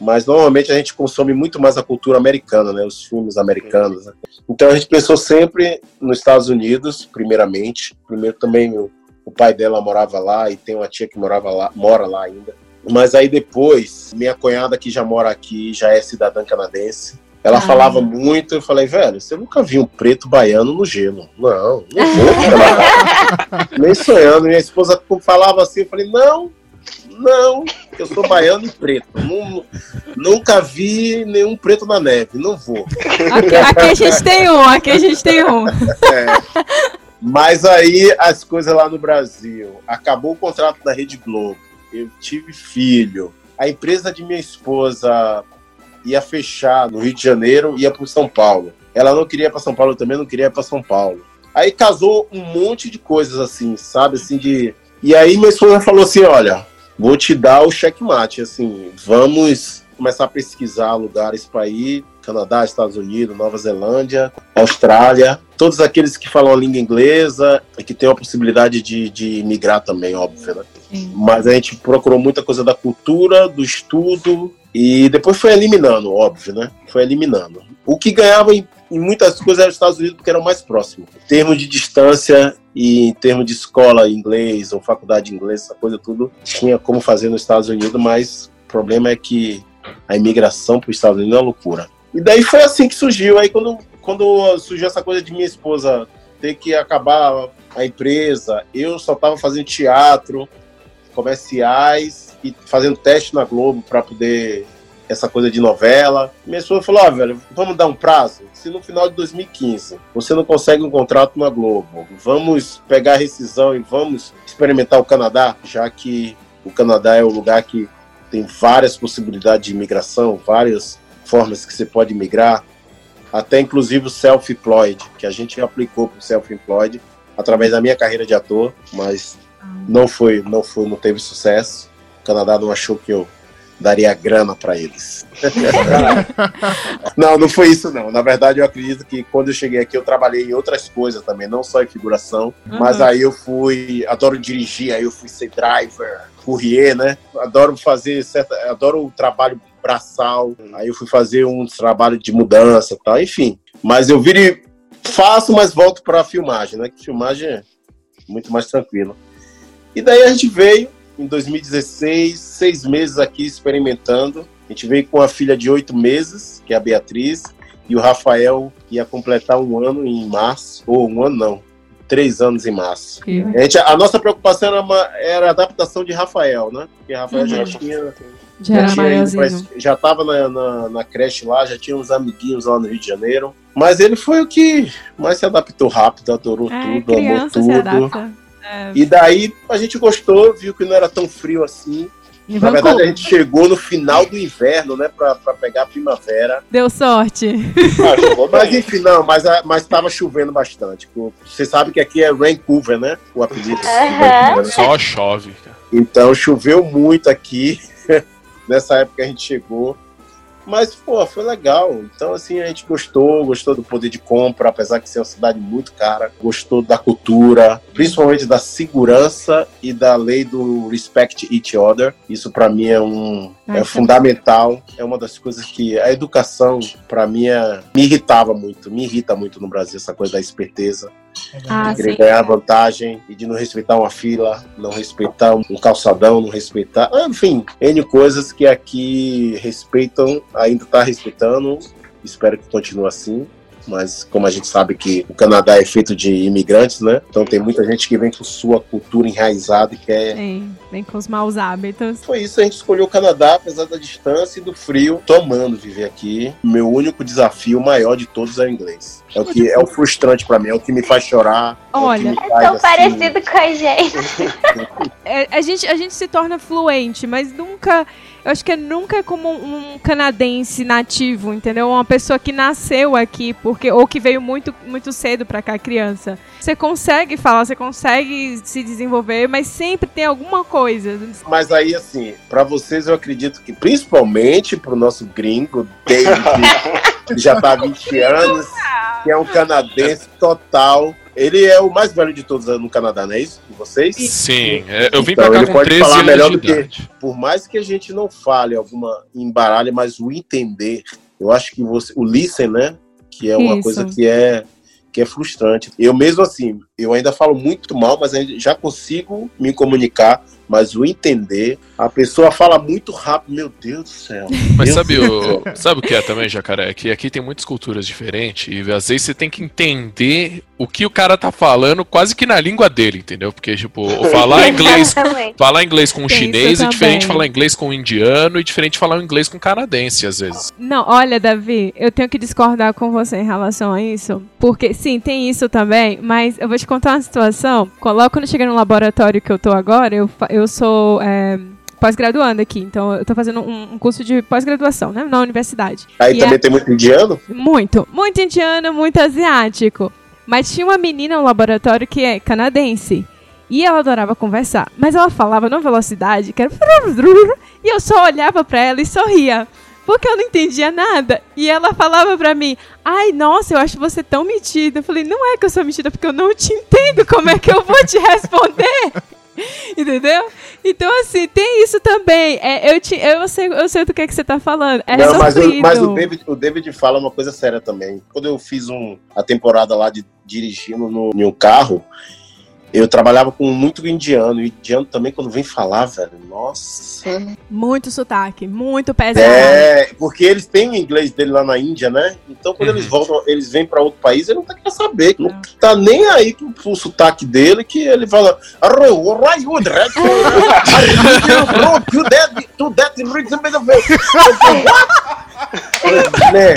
Mas normalmente a gente consome muito mais a cultura americana, né? Os filmes americanos. né? Então a gente pensou sempre nos Estados Unidos, primeiramente. Primeiro também o, o pai dela morava lá e tem uma tia que morava lá, mora lá ainda. Mas aí depois, minha cunhada que já mora aqui, já é cidadã canadense, ela Ah. falava muito, eu falei, velho, você nunca viu um preto baiano no gelo. Não, não vou. (laughs) Nem sonhando. Minha esposa falava assim, eu falei, não, não, eu sou baiano e preto. Não- nunca vi nenhum preto na neve, não vou. Aqui, aqui a gente tem um, aqui a gente tem um. Mas aí as coisas lá no Brasil. Acabou o contrato da Rede Globo. Eu tive filho. A empresa de minha esposa ia fechar no Rio de Janeiro ia para São Paulo. Ela não queria para São Paulo, eu também não queria para São Paulo. Aí casou um monte de coisas assim, sabe? Assim de. E aí minha esposa falou assim: olha, vou te dar o checkmate, assim, vamos começar a pesquisar lugares para ir. Canadá, Estados Unidos, Nova Zelândia, Austrália, todos aqueles que falam a língua inglesa e que têm a possibilidade de, de migrar também, óbvio, né? Mas a gente procurou muita coisa da cultura, do estudo e depois foi eliminando, óbvio, né? Foi eliminando. O que ganhava em, em muitas coisas era os Estados Unidos porque era o mais próximo. Em termos de distância e em termos de escola em inglês ou faculdade de inglês, essa coisa tudo, tinha como fazer nos Estados Unidos, mas o problema é que a imigração para os Estados Unidos é uma loucura. E daí foi assim que surgiu. Aí quando, quando surgiu essa coisa de minha esposa ter que acabar a empresa, eu só estava fazendo teatro, comerciais e fazendo teste na Globo para poder essa coisa de novela. Minha esposa falou: Ó, velho, vamos dar um prazo. Se no final de 2015 você não consegue um contrato na Globo, vamos pegar a rescisão e vamos experimentar o Canadá, já que o Canadá é o lugar que tem várias possibilidades de imigração, várias formas que você pode migrar, até inclusive o self-employed, que a gente aplicou para o self-employed através da minha carreira de ator, mas não foi, não foi, não teve sucesso. O Canadá não achou que eu daria grana para eles. (laughs) não, não foi isso não. Na verdade, eu acredito que quando eu cheguei aqui eu trabalhei em outras coisas também, não só em figuração, mas Uhum. aí eu fui, adoro dirigir, aí eu fui ser driver, courrier, né? Adoro fazer certa, adoro o trabalho braçal. Aí eu fui fazer um trabalho de mudança, e tal, enfim. Mas eu viro faço, mas volto para a filmagem, né? Que filmagem é muito mais tranquilo. E daí a gente veio em 2016, seis meses aqui experimentando. A gente veio com a filha de oito meses, que é a Beatriz, e o Rafael ia completar um ano em março, ou um ano não, três anos em março. A, gente- a nossa preocupação era, uma- era a adaptação de Rafael, né? Porque Rafael já Uhum. tinha Já já, tinha ido pra já tava na, na, na creche lá, já tinha uns amiguinhos lá no Rio de Janeiro. Mas ele foi o que mais se adaptou rápido, adorou É, tudo, amou tudo. É, E daí a gente gostou, viu que não era tão frio assim. em Na verdade, a gente chegou no final do inverno, né, pra, pra pegar a primavera. Deu sorte. Ah, (laughs) Mas enfim, não, mas, a- mas tava chovendo bastante. Você sabe que aqui é Vancouver, né? O apelido. Né? Só chove, cara. Então choveu muito aqui (laughs) nessa época que a gente chegou. Mas, pô, foi legal. Então, assim, a gente gostou, gostou do poder de compra, apesar de ser uma cidade muito cara. Gostou da cultura, principalmente da segurança e da lei do respect each other. Isso, para mim, é um é fundamental. É uma das coisas que a educação, para mim, é- me irritava muito. Me irrita muito no Brasil essa coisa da esperteza Ah, de querer sim. ganhar vantagem e de não respeitar uma fila, não respeitar um calçadão, não respeitar. ah, Enfim, N coisas que aqui respeitam, ainda está respeitando. Espero que continue assim. Mas como a gente sabe que o Canadá é feito de imigrantes, né? Então tem muita gente que vem com sua cultura enraizada e quer. Sim, vem com os maus hábitos. Foi isso, a gente escolheu o Canadá, apesar da distância e do frio. Tô amando viver aqui. Meu único desafio maior de todos é o inglês. É o que é o frustrante para mim, é o que me faz chorar. é Olha, É faz, tão assim, parecido com a gente. É, a, gente, a gente se torna fluente, mas nunca. Eu acho que é nunca como um canadense nativo, entendeu? Uma pessoa que nasceu aqui, porque ou que veio muito, muito cedo pra cá, criança. Você consegue falar, você consegue se desenvolver, mas sempre tem alguma coisa. Mas aí, assim, pra vocês eu acredito que, principalmente pro nosso gringo, David, (laughs) que já tá há 20 anos, que é um canadense total. Ele é o mais velho de todos no Canadá, não é isso? Vocês? Sim, é, eu vim Então, pra cá ele com pode 13 falar anos melhor do que- idade. Por mais que a gente não fale alguma embaralha, mas o entender, eu acho que você, o listen, né? Que é uma Isso. coisa que é, que é frustrante. Eu mesmo, assim, Eu ainda falo muito mal, mas já consigo me comunicar. Mas o entender, a pessoa fala muito rápido, meu Deus do céu. (laughs) Mas sabe o, sabe o que é também, Jacaré? Que aqui tem muitas culturas diferentes e às vezes você tem que entender o que o cara tá falando quase que na língua dele, entendeu? Porque, tipo, (laughs) falar inglês Exatamente. Falar inglês com um chinês é diferente de falar inglês com um indiano e diferente de falar inglês com um canadense, às vezes. Não, olha, Davi, eu tenho que discordar com você em relação a isso. Porque, sim, tem isso também, mas eu vou te contar uma situação. Logo quando eu cheguei no laboratório que eu tô agora, eu, fa- eu sou é, pós-graduanda aqui. Então, eu tô fazendo um, um curso de pós-graduação, né? Na universidade. Aí E também é- tem muito indiano? Muito, muito indiano, muito asiático. Mas tinha uma menina no laboratório que é canadense. E ela adorava conversar. Mas ela falava numa velocidade que era. (laughs) E eu só olhava pra ela e sorria. Porque eu não entendia nada. E ela falava pra mim: Ai, nossa, eu acho você tão metida. Eu falei: Não é que eu sou metida, porque eu não te entendo. Como é que eu vou te responder? (laughs) Entendeu? Então, assim, tem isso também. É, eu, te, eu, sei, eu sei do que, é que você tá falando. É Não, mas, o, sofrido. mas o, David, o David fala uma coisa séria também. Quando eu fiz um, a temporada lá de dirigindo no, em um carro, eu trabalhava com muito indiano. E indiano também, quando vem falar, velho, nossa. Muito sotaque, muito pesado. É, porque eles têm o inglês dele lá na Índia, né? Então, quando Uhum. eles voltam, eles vêm pra outro país, ele não tá querendo saber. Não tá nem aí com o sotaque dele, que ele fala. "Arro, right, good, right, bro, to that- to that reason, bit of it." Eu falei, "What?" Né?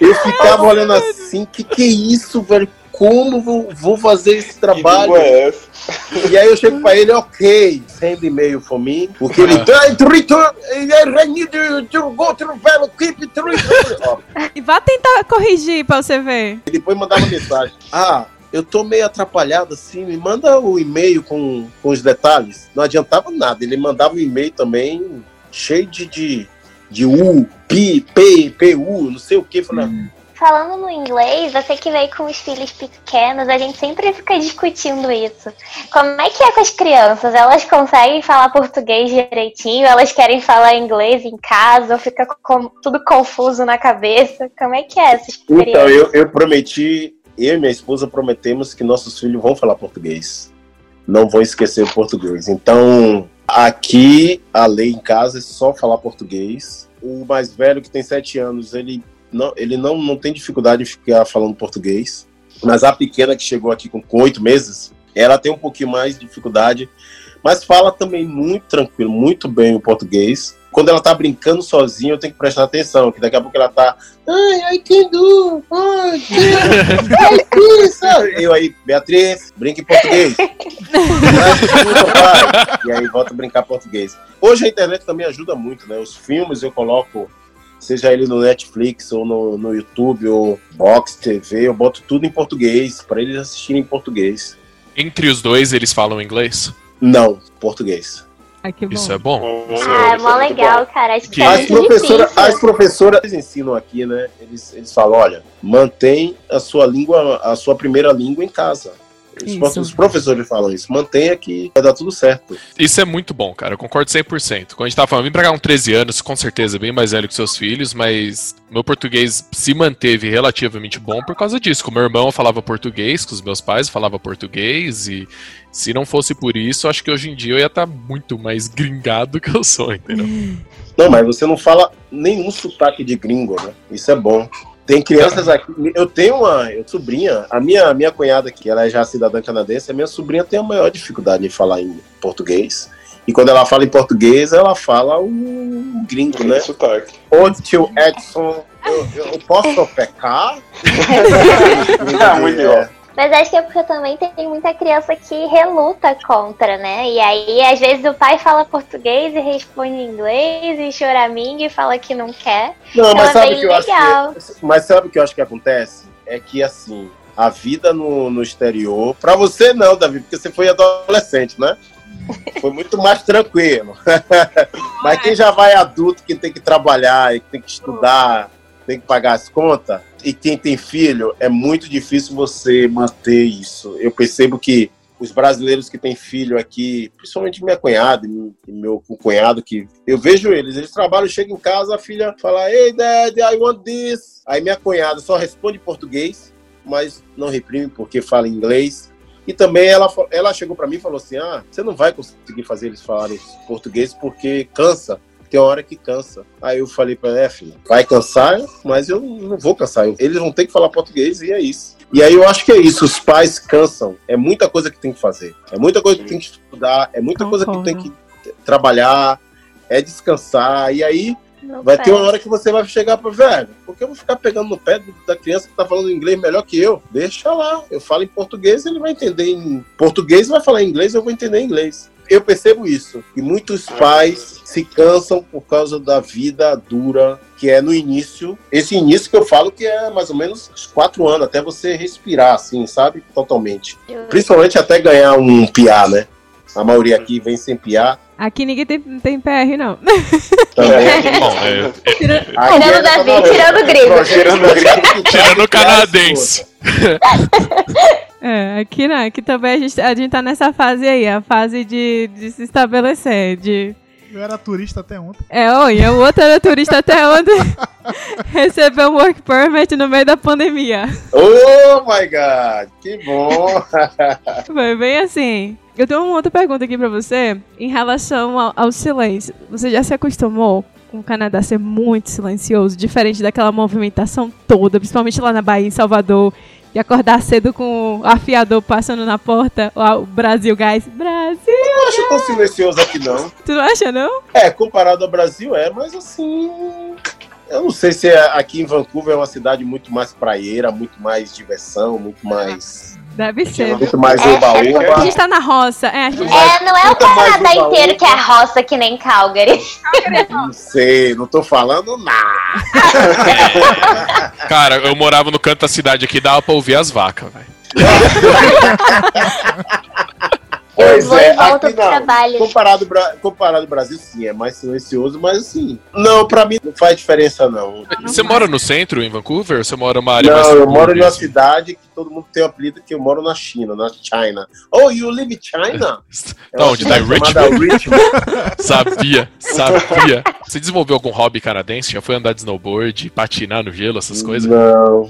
Eu ficava olhando assim, que que é isso, velho? Como vou, vou fazer esse trabalho? é essa? E aí eu chego pra ele, ok, send e-mail for me, porque ele return. Ó, (laughs) E vá tentar corrigir pra você ver. E depois mandava mensagem, ah, eu tô meio atrapalhado assim, me manda o e-mail com, com os detalhes. Não adiantava nada, ele mandava um e-mail também cheio de, de, de U, P, P, PU, não sei o que, falando, Falando no inglês, você que veio com os filhos pequenos, a gente sempre fica discutindo isso. Como é que é com as crianças? Elas conseguem falar português direitinho? Elas querem falar inglês em casa? Ou fica com- tudo confuso na cabeça? Como é que é essa experiência? Então, eu, eu prometi, eu e minha esposa prometemos que nossos filhos vão falar português. Não vão esquecer o português. Então, aqui, a lei em casa é só falar português. O mais velho, que tem sete anos, ele não, ele não, não tem dificuldade em ficar falando português. Mas a pequena, que chegou aqui com oito meses, ela tem um pouquinho mais de dificuldade. Mas fala também muito tranquilo, muito bem o português. Quando ela tá brincando sozinha, eu tenho que prestar atenção, que daqui a pouco ela tá Ai, I can do. Ai, can. Ai, isso. Eu aí, Beatriz, brinca em português. (laughs) E aí volta a brincar português. Hoje a internet também ajuda muito, né? Os filmes eu coloco, seja ele no Netflix ou no, no YouTube ou Box TV, eu boto tudo em português para eles assistirem em português. Entre os dois, eles falam inglês? Não, português. Ai, que bom. Isso é bom. Ah, é mó legal, bom. cara. Acho que Que- é As professoras, difícil. as professoras ensinam aqui, né? Eles, eles falam, olha, mantém a sua língua, a sua primeira língua em casa. Os, professores falam isso. Mantenha que vai dar tudo certo. Isso é muito bom, cara. Eu concordo 100%. Quando a gente tava falando, vim pra cá com 13 anos, com certeza bem mais velho que seus filhos, mas meu português se manteve relativamente bom por causa disso. Com meu irmão eu falava português, com os meus pais eu falava português, e se não fosse por isso, acho que hoje em dia eu ia estar muito mais gringado do que eu sou, entendeu? Não, mas você não fala nenhum sotaque de gringo, né? Isso é bom. Tem crianças aqui. Eu tenho uma eu, sobrinha, a minha, minha cunhada, que ela é já cidadã canadense, a minha sobrinha tem a maior dificuldade em falar em português. E quando ela fala em português, ela fala o gringo, né? Sotaque. Ô tio Edson, eu, eu posso pecar? Ah, (laughs) (laughs) muito legal. Mas acho que é porque também tem muita criança que reluta contra, né? E aí, às vezes, o pai fala português e responde em inglês e choraminga e fala que não quer. Não, Então mas é sabe que eu acho legal. que, mas sabe o que eu acho que acontece? É que assim, a vida no, no exterior, pra você não, Davi, porque você foi adolescente, né? Foi muito mais tranquilo. (laughs) Mas quem já vai adulto, que tem que trabalhar e tem que estudar, tem que pagar as contas, e quem tem filho, é muito difícil você manter isso. Eu percebo que os brasileiros que têm filho aqui, principalmente minha cunhada e meu cunhado, que eu vejo eles, eles trabalham, chegam em casa, a filha fala, hey dad, I want this. Aí minha cunhada só responde em português, mas não reprime porque fala inglês. E também ela, ela chegou para mim e falou assim: Ah, você não vai conseguir fazer eles falarem português porque cansa. Tem uma hora que cansa. Aí eu falei para ela: É, filha, vai cansar, mas eu não vou cansar. Eles vão ter que falar português e é isso. E aí eu acho que é isso, os pais cansam. É muita coisa que tem que fazer. É muita coisa que tem que estudar, é muita coisa que tem que trabalhar, é descansar. E aí Não vai ter uma hora que você vai chegar para velho, porque eu vou ficar pegando no pé da criança que tá falando inglês melhor que eu? Deixa lá. Eu falo em português, ele vai entender em português, vai falar em inglês, eu vou entender em inglês. Eu percebo isso. E muitos pais se cansam por causa da vida dura que é no início. Esse início que eu falo que é mais ou menos uns quatro anos, até você respirar, assim, sabe? Totalmente. Principalmente até ganhar um PA, né? A maioria aqui vem sem PA. Aqui ninguém tem, tem PR, não. Também. Tirando o Davi, tirando o gringo. Tirando o gringo. Tirando o canadense. (laughs) É, aqui não, aqui também a gente, a gente tá nessa fase aí, a fase de, de se estabelecer, de... Eu era turista até ontem. É, oi, o outro era turista até ontem, (laughs) recebeu um work permit no meio da pandemia. Oh my god, que bom! (laughs) Foi bem assim. Eu tenho uma outra pergunta aqui pra você em relação ao, ao silêncio. Você já se acostumou com o Canadá ser muito silencioso, diferente daquela movimentação toda, principalmente lá na Bahia, em Salvador, de acordar cedo com o afiador passando na porta, o Brasil Gás. Brasil! Não acho tão silencioso aqui, não. Tu não acha, não? É, comparado ao Brasil, é, mas assim. Eu não sei se é- aqui em Vancouver é uma cidade muito mais praieira, muito mais diversão, muito mais. Deve ser. Muito mais É, é A oba-oba. gente tá na roça. É, a gente... É, não é o Canadá inteiro que é roça que nem Calgary. Não sei, não tô falando nada. (laughs) Cara, eu morava no canto da cidade aqui, dava pra ouvir as vacas, velho. (laughs) Eu Pois vou é, e volto aqui pro não. trabalho. Comparado, comparado ao Brasil, sim, é mais silencioso, mas assim. Não, pra mim não faz diferença, não. Você mora no centro, em Vancouver? Ou você mora numa área mais Não, eu moro numa cidade que todo mundo tem o apelido que eu moro na China, na China. Oh, you live in China? (laughs) É Tá onde? Richmond? Richmond. (laughs) Sabia, sabia. Você desenvolveu algum hobby canadense? Já foi andar de snowboard, patinar no gelo, essas coisas? Não.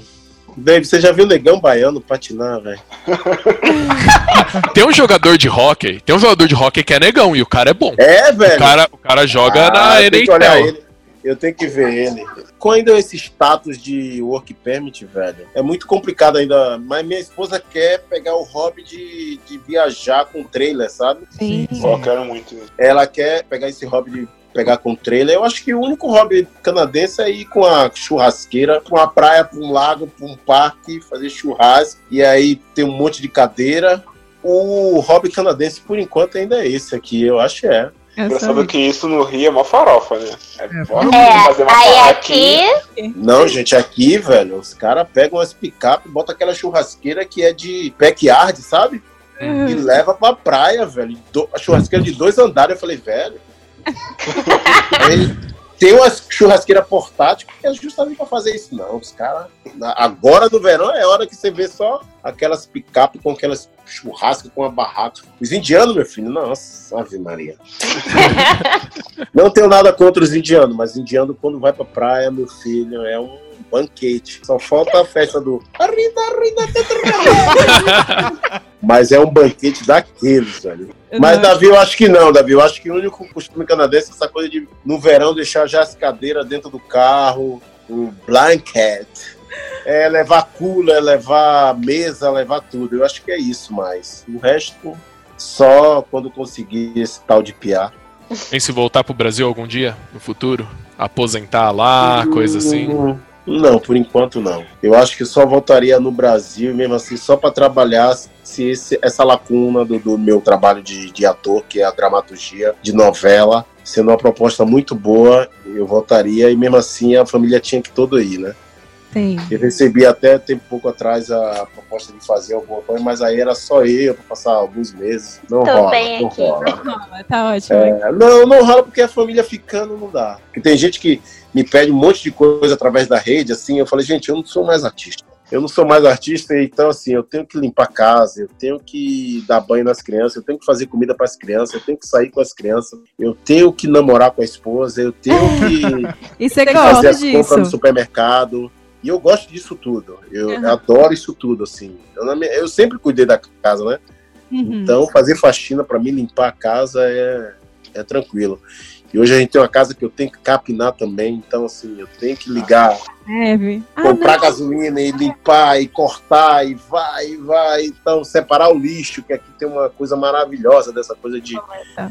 Dave, você já viu negão baiano patinar, velho? (laughs) Tem um jogador de hockey, tem um jogador de hockey que é negão e o cara é bom. É, velho. O cara, o cara joga Ah, na eu NHL. Eu tenho que ver ele. Com ainda esse status de work permit, velho, é muito complicado ainda. Mas minha esposa quer pegar o hobby de, de viajar com trailer, sabe? Sim. Só quero muito. Ela quer pegar esse hobby de pegar com trailer. Eu acho que o único hobby canadense é ir com a churrasqueira, com a praia, pra um lago, pra um parque, fazer churrasco. E aí tem um monte de cadeira. O hobby canadense, por enquanto, ainda é esse aqui. Eu acho que é. Engraçado que isso no Rio é uma farofa, né? É, É, É, fazer uma aí farra aqui, Não, gente, aqui, velho, os caras pegam as picape, botam aquela churrasqueira que é de backyard, sabe? E leva pra praia, velho. Do- A churrasqueira de dois andares. Eu falei, velho. (laughs) Aí, tem uma churrasqueira portátil que é justamente pra fazer isso. Não, os caras. Agora no verão é hora que você vê só aquelas picape com aquelas churrascas com a barraca. Os indianos, meu filho, nossa, Ave Maria. (laughs) Não tenho nada contra os indianos, mas indiano quando vai pra praia, meu filho, é um banquete. Só falta a festa do. (laughs) Mas é um banquete daqueles, velho. Mas, Não. Davi, eu acho que não, Davi. Eu acho que o único costume canadense é essa coisa de, no verão, deixar já as cadeiras dentro do carro, o blanket. É levar cooler, levar mesa, levar tudo. Eu acho que é isso mais. O resto, só quando conseguir esse tal de piar. Tem se voltar pro Brasil algum dia, no futuro? Aposentar lá, coisa assim? Não, por enquanto não. Eu acho que só voltaria no Brasil, mesmo assim, só para trabalhar se esse- essa lacuna do, do meu trabalho de, de ator, que é a dramaturgia de novela, sendo uma proposta muito boa, eu voltaria e mesmo assim a família tinha que todo ir, né? Tem. Eu recebi até tempo pouco atrás a proposta de fazer alguma coisa, mas aí era só eu para passar alguns meses. Não Tô rola, bem não aqui. rola. Tá ótimo. É, não, não rola porque a família ficando não dá. Porque tem gente que me pede um monte de coisa através da rede, assim, eu falei, gente, eu não sou mais artista. Eu não sou mais artista, então assim, eu tenho que limpar a casa, eu tenho que dar banho nas crianças, eu tenho que fazer comida para as crianças, eu tenho que sair com as crianças, eu tenho que namorar com a esposa, eu tenho (laughs) que fazer as compras no disso? supermercado. E eu gosto disso tudo. Eu Uhum. adoro isso tudo, assim. Eu, eu sempre cuidei da casa, né? Uhum. Então, fazer faxina pra mim limpar a casa é, é tranquilo. E hoje a gente tem uma casa que eu tenho que capinar também, então assim, eu tenho que ligar, Deve. Ah, comprar gasolina e limpar e cortar e vai, e vai. Então, separar o lixo, que aqui tem uma coisa maravilhosa dessa coisa de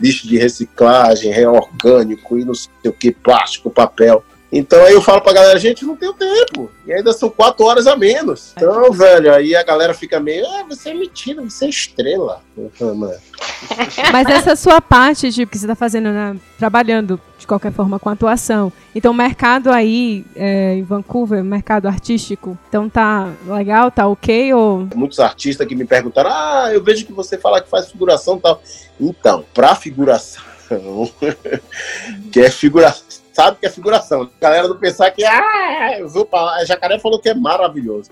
lixo de reciclagem, é orgânico e não sei o que, plástico, papel. Então aí eu falo pra galera, gente, não tenho tempo. E ainda são quatro horas a menos. Então, velho, aí a galera fica meio, ah, você é mentira, você é estrela. Eu falo, "Mano, (laughs) Mas essa sua parte de que você está fazendo, né, trabalhando de qualquer forma com atuação. Então, o mercado aí é, em Vancouver, mercado artístico, então tá legal, tá ok? Ou muitos artistas que me perguntaram: Ah, eu vejo que você fala que faz figuração e tal. Então, pra figuração, (laughs) que é figuração, sabe que é figuração. A galera não pensar que, ah, eu vou pra lá. A Jacaré falou que é maravilhoso.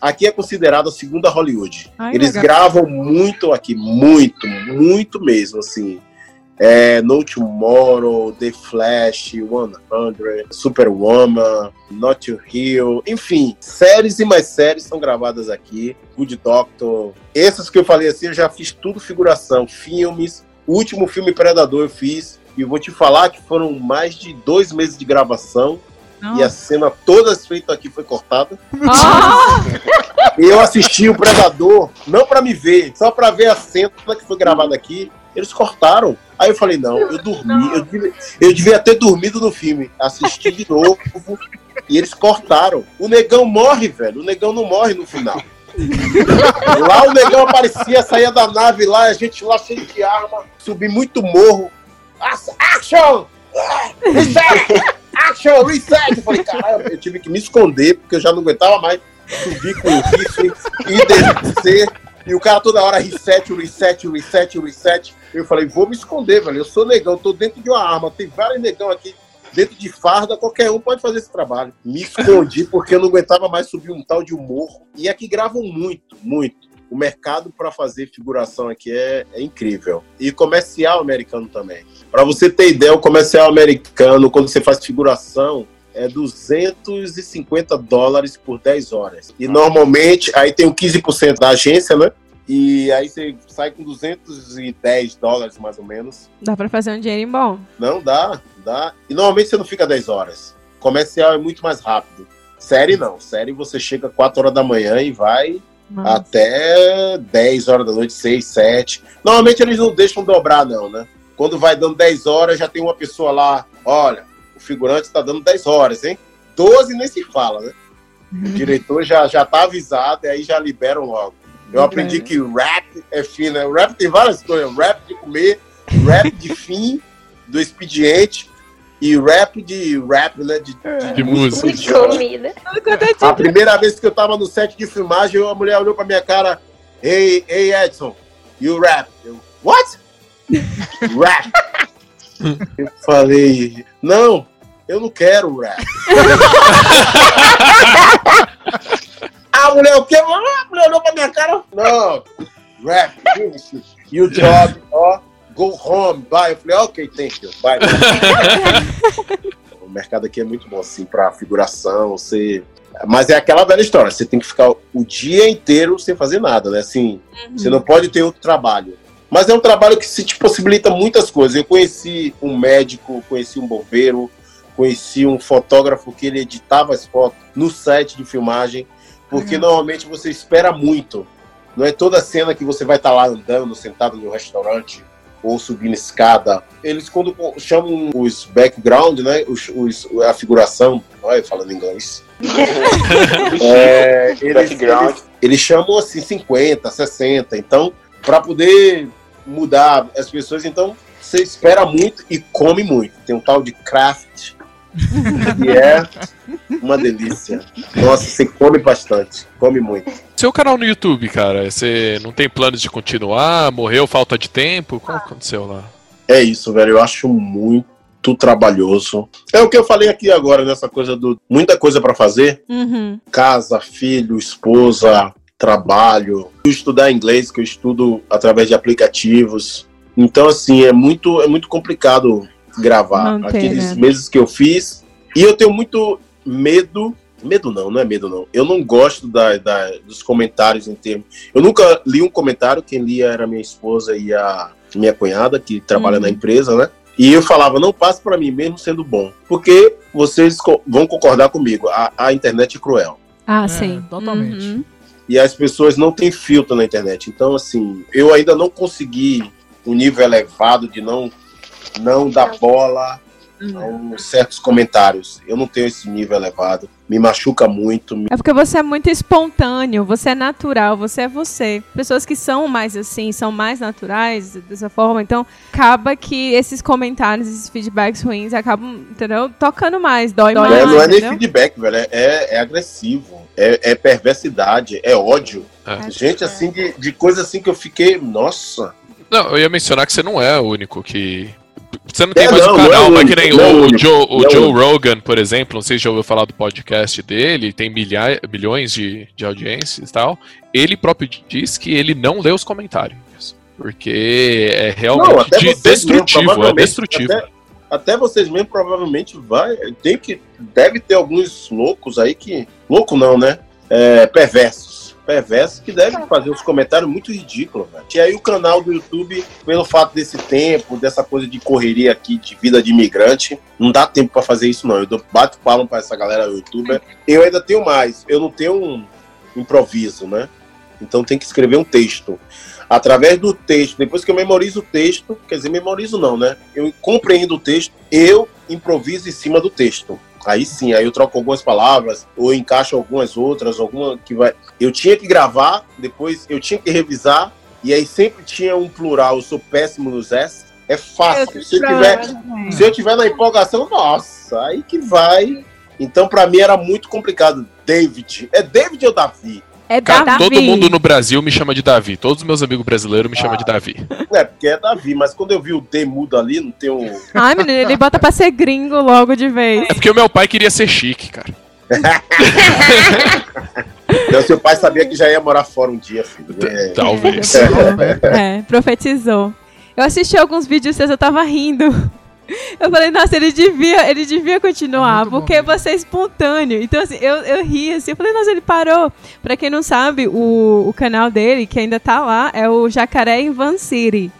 Aqui é considerado a segunda Hollywood. Ai, Eles legal. gravam muito aqui, muito, muito mesmo, assim. É, no Tomorrow, The Flash, 100, Superwoman, Not to Heal, enfim, séries e mais séries são gravadas aqui. Good Doctor. Essas que eu falei assim, eu já fiz tudo figuração, filmes. O último filme Predador eu fiz. E vou te falar que foram mais de dois meses de gravação. E a cena toda feita aqui foi cortada. Ah! (laughs) Eu assisti o Predador, não pra me ver, só pra ver a cena que foi gravada aqui. Eles cortaram. Aí eu falei, não, eu dormi. Eu devia, eu devia ter dormido no filme. Assisti de novo. e eles cortaram. O negão morre, velho. O negão não morre no final. (laughs) Lá o negão aparecia, saía da nave lá, a gente lá cheio de arma, subi muito morro. Action! Ah, Reset! Action! Reset! Eu falei, caralho, eu tive que me esconder, porque eu já não aguentava mais subir com o rifle e descer. E o cara toda hora reset, reset, reset, reset. Eu falei, vou me esconder, velho. Eu sou negão, tô dentro de uma arma. Tem vários negão aqui dentro de farda, qualquer um pode fazer esse trabalho. Me escondi porque eu não aguentava mais subir um tal de um morro. E aqui gravam muito, muito. O mercado para fazer figuração aqui é, é incrível. E comercial americano também. Para você ter ideia, o comercial americano, quando você faz figuração, é 250 dólares por 10 horas. E normalmente, aí tem o 15% da agência, né? E aí você sai com 210 dólares mais ou menos. Dá pra fazer um dinheirinho bom. Não dá, dá. E normalmente você não fica 10 horas. Comercial é muito mais rápido. Série não. Série você chega 4 horas da manhã e vai Nossa. até 10 horas da noite, 6, 7. Normalmente eles não deixam dobrar, não, né? Quando vai dando 10 horas, já tem uma pessoa lá. Olha, o figurante está dando 10 horas, hein? 12 nem se fala, né? O diretor já, já tá avisado e aí já liberam logo. Eu aprendi que rap é fino. né? O rap tem várias coisas. Rap de comer, rap de (laughs) fim do expediente e rap de rap, né? De, De música. De comida. Tudo quanto é A primeira vez que eu tava no set de filmagem, a mulher olhou pra minha cara, Ei, ei, Edson, you rap? Eu, what? (laughs) rap. eu falei, não, eu não quero rap. (laughs) a mulher, o quê? Ah, A mulher olhou pra minha cara, não, rap, finish. You job, ó, go home, bye. Eu falei, ok, thank you, bye. (laughs) o mercado aqui é muito bom, assim, pra figuração, você... Mas é aquela velha história, você tem que ficar o dia inteiro sem fazer nada, né? Assim, você não pode ter outro trabalho. Mas é um trabalho que se te possibilita muitas coisas. Eu conheci um médico, conheci um bombeiro, conheci um fotógrafo que ele editava as fotos no set de filmagem, porque normalmente você espera muito. Não é toda cena que você vai estar lá andando, sentado no restaurante ou subindo escada. Eles, quando chamam os background, né, os, os- a figuração, olha, falando inglês, (laughs) é, eles, Background. eles, eles chamam assim 50, 60. Então, para poder mudar as pessoas, então você espera muito e come muito. Tem um tal de craft que é uma delícia. Nossa, você come bastante, come muito. Seu canal no YouTube, cara, você não tem planos de continuar? Morreu falta de tempo? O que aconteceu lá? É isso, velho. Eu acho muito trabalhoso. É o que eu falei aqui agora nessa coisa do muita coisa para fazer. Uhum. casa, filho, esposa, trabalho, estudar inglês, que eu estudo através de aplicativos. Então, assim, é muito, é muito complicado gravar Manter, aqueles né? meses que eu fiz. E eu tenho muito medo Medo não, não é medo não. Eu não gosto da, da- dos comentários em termos. Eu nunca li um comentário, quem lia era minha esposa e a minha cunhada, que trabalha Uhum. na empresa, né? E eu falava, não passe para mim, mesmo sendo bom. Porque vocês co- vão concordar comigo, a, a internet é cruel. Ah, É, sim. totalmente. Uhum. E as pessoas não têm filtro na internet. Então, assim, eu ainda não consegui um nível elevado de não, não dar bola a uns certos comentários. Eu não tenho esse nível elevado. Me machuca muito. me- É porque você é muito espontâneo, você é natural, você é você. Pessoas que são mais assim, são mais naturais dessa forma, então acaba que esses comentários, esses feedbacks ruins acabam, entendeu? Tocando mais, dói, Não mais. é, não é nem feedback, velho. É, é- é agressivo. É, é perversidade. É ódio. É. Gente, assim, de, de coisa assim que eu fiquei. Nossa. Não, eu ia mencionar que você não é o único que. Você não tem É, mais não, um é canal, o mas que nem é o o, Joe, o não é Joe. Rogan, por exemplo, não sei se já ouviu falar do podcast dele, tem milha, milhões de, de audiências e tal. Ele próprio diz que ele não lê os comentários. Porque é realmente Não, de- destrutivo, mesmo, é destrutivo. Até, até vocês mesmo provavelmente vai. Tem que. Deve ter alguns loucos aí que. Louco não, né? É, perversos. Perversos que devem fazer uns comentários muito ridículos, velho. E aí o canal do YouTube, pelo fato desse tempo, dessa coisa de correria aqui, de vida de imigrante, não dá tempo pra fazer isso, não. Eu dou- bato palma pra essa galera youtuber. Eu ainda tenho mais. Eu não tenho um improviso, né? Então tem que escrever um texto através do texto, depois que eu memorizo o texto, quer dizer, memorizo não, né? Eu compreendo o texto, eu improviso em cima do texto. Aí sim, aí eu troco algumas palavras, ou encaixo algumas outras, alguma que vai. Eu tinha que gravar, depois eu tinha que revisar, e aí sempre tinha um plural. Eu sou péssimo nos S. É fácil. Se eu tiver, se eu tiver na empolgação, nossa, aí que vai. Então, pra mim era muito complicado. David. É David ou Davi? É Cara, Davi. todo mundo no Brasil me chama de Davi. Todos os meus amigos brasileiros me chamam de Davi. (laughs) É, porque é Davi, mas quando eu vi o D mudo ali, não tem um. Ai, menino, ele bota pra ser gringo logo de vez. É porque o meu pai queria ser chique, cara. (laughs) Não, seu pai sabia que já ia morar fora um dia, filho. É. Talvez. É, profetizou. Eu assisti alguns vídeos seus, eu tava rindo. Eu falei, nossa, ele devia, ele devia continuar, bom porque mesmo. você é espontâneo. Então, assim, eu, eu ri assim, eu falei, nossa, ele parou. Pra quem não sabe, o, o canal dele, que ainda tá lá, é o Jacaré em Van City.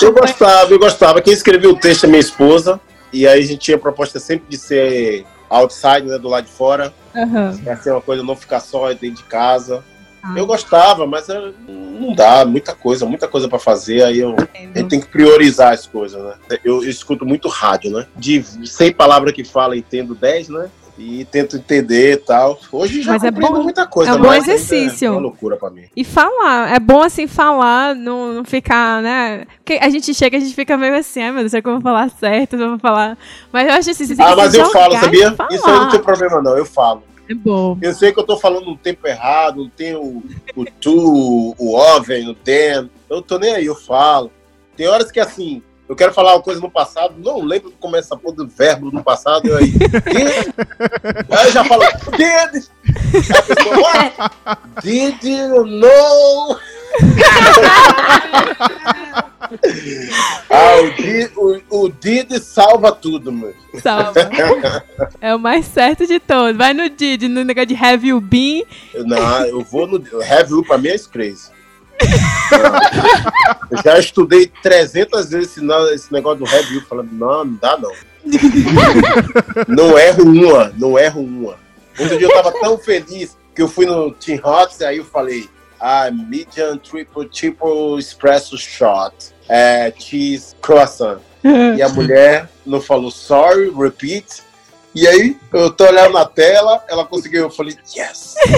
Eu gostava, eu gostava. Quem escreveu o texto é minha esposa. E aí a gente tinha a proposta sempre de ser outside, né, do lado de fora. Aham. Pra ser uma coisa, não ficar só dentro de casa. Ah. Eu gostava, mas é, não dá, muita coisa, muita coisa pra fazer. Aí eu, gente tem que priorizar as coisas, né? Eu, eu escuto muito rádio, né? De 100 palavras que fala, entendo 10, né? E tento entender e tal. Hoje já Mas é bom- muita coisa, é um bom mas ainda exercício. É uma loucura pra mim. E falar, é bom assim falar, não, não ficar, né? Porque a gente chega, a gente fica meio assim, ai meu Deus, será que eu vou falar certo? Eu vou falar. Mas eu acho assim, Ah, mas eu falo, sabia? Isso aí não tem problema, não. Eu falo. É bom. Eu sei que eu tô falando no tempo errado, não tem o, o tu, o oven, o den. Eu tô nem aí, eu falo. Tem horas que assim, eu quero falar uma coisa no passado, não lembro como é essa porra do verbo no passado, eu aí. "Did?" aí eu já falo, did! Aí a pessoa, what? Did you know? (laughs) ah, o did, o, o did salva tudo, mano. Salva. (laughs) é o mais certo de todos. Vai no Didi, no negócio de have you been. Não, eu vou no. Have you pra mim é crazy. Eu já estudei 300 vezes esse, negócio do have you, falando, não, não dá não. (laughs) não erro uma, não erro uma. Outro dia eu tava tão feliz que eu fui no Team Hots, aí eu falei, ah, medium, triple, triple espresso shot, é, cheese, croissant. (laughs) E a mulher não falou sorry, repeat. E aí, eu tô olhando na tela, ela conseguiu, eu falei, yes! (laughs)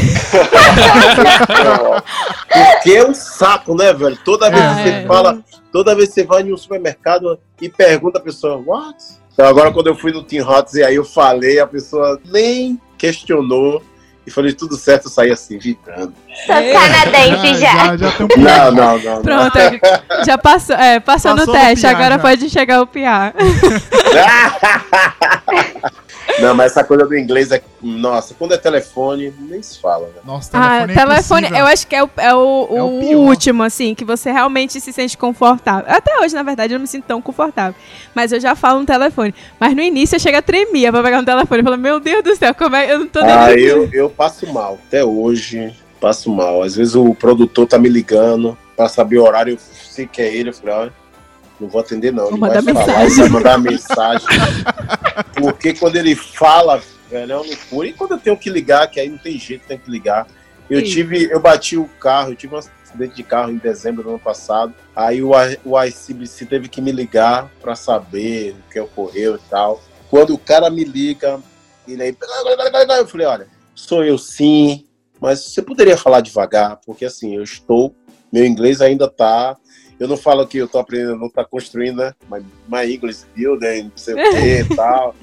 Porque é um saco, né, velho? Toda vez que Ah, você é. fala, toda vez que você vai em um supermercado e pergunta a pessoa, what? Então agora quando eu fui no Team Hots e aí eu falei, a pessoa nem questionou e falei, tudo certo, eu saí assim, vibrando. Sou canadense já. já, já tem um Não, não, não. não. Pronto, já passou, é, passou, Passou no no teste, PR agora já. pode chegar o piar. (laughs) (laughs) (laughs) Não, mas essa coisa do inglês é. Nossa, quando é telefone, nem se fala, né? Nossa, Ah, telefone, é telefone, impossível. eu acho que é o, é o, É o o último, assim, que você realmente se sente confortável. Até hoje, na verdade, eu não me sinto tão confortável. Mas eu já falo no telefone. Mas no início eu chego a tremia pra pegar no telefone. Eu falo, meu Deus do céu, como é? Eu não tô nem. Ah, eu, eu passo mal. Até hoje, passo mal. Às vezes o produtor tá me ligando pra saber o horário, eu sei que é ele. Eu falei, olha, não vou atender não. Vou Ele mandar vai falar, mensagem. ele vai mandar mensagem. Porque quando ele fala, velho, é uma loucura. E quando eu tenho que ligar, que aí não tem jeito, tem que ligar. Eu Sim. tive, eu bati o carro, eu tive um acidente de carro em dezembro do ano passado. Aí o, o ICBC teve que me ligar pra saber o que ocorreu e tal. Quando o cara me liga, ele aí. Eu falei, olha, sou eu sim, mas você poderia falar devagar, porque assim, eu estou. Meu inglês ainda tá. Eu não falo que eu tô aprendendo, não tá construindo, né? My, my English building, não sei o que e (laughs) tal.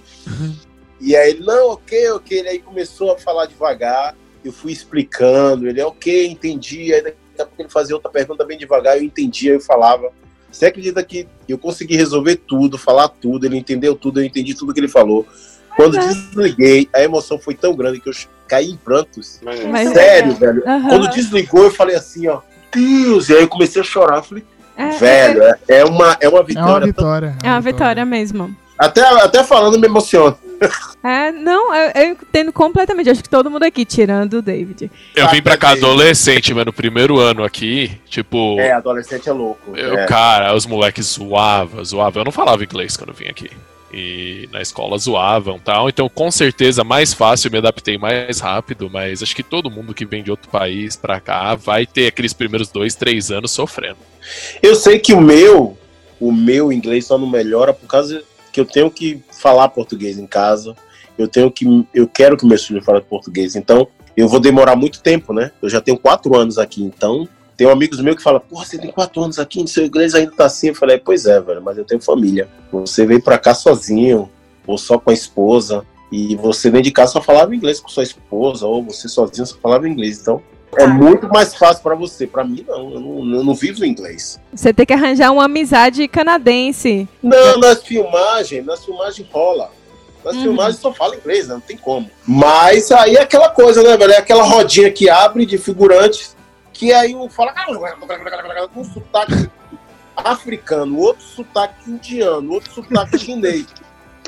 E aí ele, não, ok, ok. Ele aí começou a falar devagar. Eu fui explicando. Ele, ok, entendi. Aí daqui a pouco ele fazia outra pergunta bem devagar. Eu entendia, eu falava. Você acredita que eu consegui resolver tudo, falar tudo, ele entendeu tudo, eu entendi tudo que ele falou. Quando é. desliguei, a emoção foi tão grande que eu caí em prantos. Mas, Sério, velho. Aham. Quando desligou, eu falei assim, ó, Deus! E aí eu comecei a chorar. Eu falei, É, velho, é, é uma, é uma É uma vitória. vitória. É uma vitória mesmo. Até, até falando me emociona. É, não, eu, eu entendo completamente. Acho que todo mundo aqui, tirando o David. Eu vim pra cá adolescente, mas no primeiro ano aqui, tipo. É, adolescente é louco. Eu, é. cara, os moleques zoavam, zoavam. Eu não falava inglês quando eu vim aqui. E na escola zoavam tal. Então, com certeza, mais fácil, me adaptei mais rápido. Mas acho que todo mundo que vem de outro país pra cá vai ter aqueles primeiros dois, três anos sofrendo. Eu sei que o meu, o meu inglês só não melhora por causa que eu tenho que falar português em casa. Eu tenho que, eu quero que meus filhos falem português. Então, eu vou demorar muito tempo, né? Eu já tenho quatro anos aqui, então tem amigos meus que falam, pô, você tem quatro anos aqui, seu inglês ainda tá assim. Eu falei, pois é, velho, mas eu tenho família. Você veio pra cá sozinho, ou só com a esposa, e você dentro de casa só falava inglês com sua esposa, ou você sozinho só falava inglês. Então, é muito mais fácil pra você. Pra mim, não. Eu não, eu não vivo inglês. Você tem que arranjar uma amizade canadense. Não, nas filmagens, nas filmagens rola. Nas Uhum. filmagens só fala inglês, né? não tem como. Mas aí é aquela coisa, né, velho? É aquela rodinha que abre de figurantes, que aí um fala com um sotaque africano, outro sotaque indiano, outro sotaque (laughs) chinês,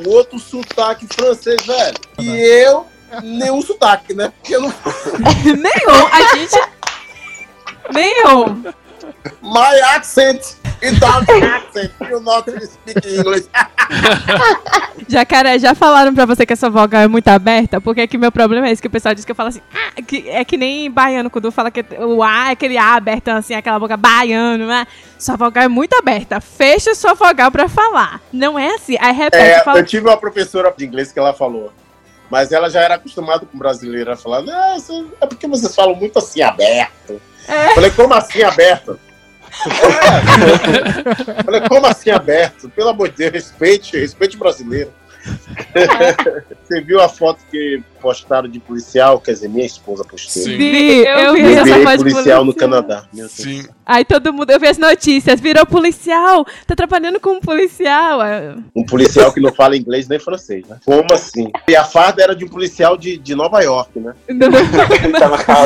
o outro sotaque francês, velho. E eu, nenhum sotaque, né? Porque eu não. (laughs) Nenhum, a gente. Nenhum. My accent is not accent. You not speak English. Jacaré, já falaram pra você que essa vogal é muito aberta? Porque aqui meu problema é esse, que o pessoal diz que eu falo assim, ah, que é que nem baiano, quando fala que o A é aquele A aberto, assim, aquela boca baiano, né? Sua vogal é muito aberta. Fecha sua vogal pra falar. Não é assim. Aí repete, É, fala. eu tive uma professora de inglês que ela falou. Mas ela já era acostumada com falava, não, isso é porque vocês falam muito assim, aberto. É. Falei, como assim aberto? É. Falei, como assim aberto? Pelo amor de Deus, respeite, respeite o brasileiro. (laughs) Você viu a foto que postaram de policial? Quer dizer, minha esposa postou. Sim. Vi, eu vi Eu essa virei foto de policial no Canadá. Meu Deus. Sim. Aí todo mundo, eu vi as notícias, virou policial, tá trabalhando com um policial. Um policial que não fala inglês nem francês, né? Como assim? E a farda era de um policial de, de Nova York, né? (laughs)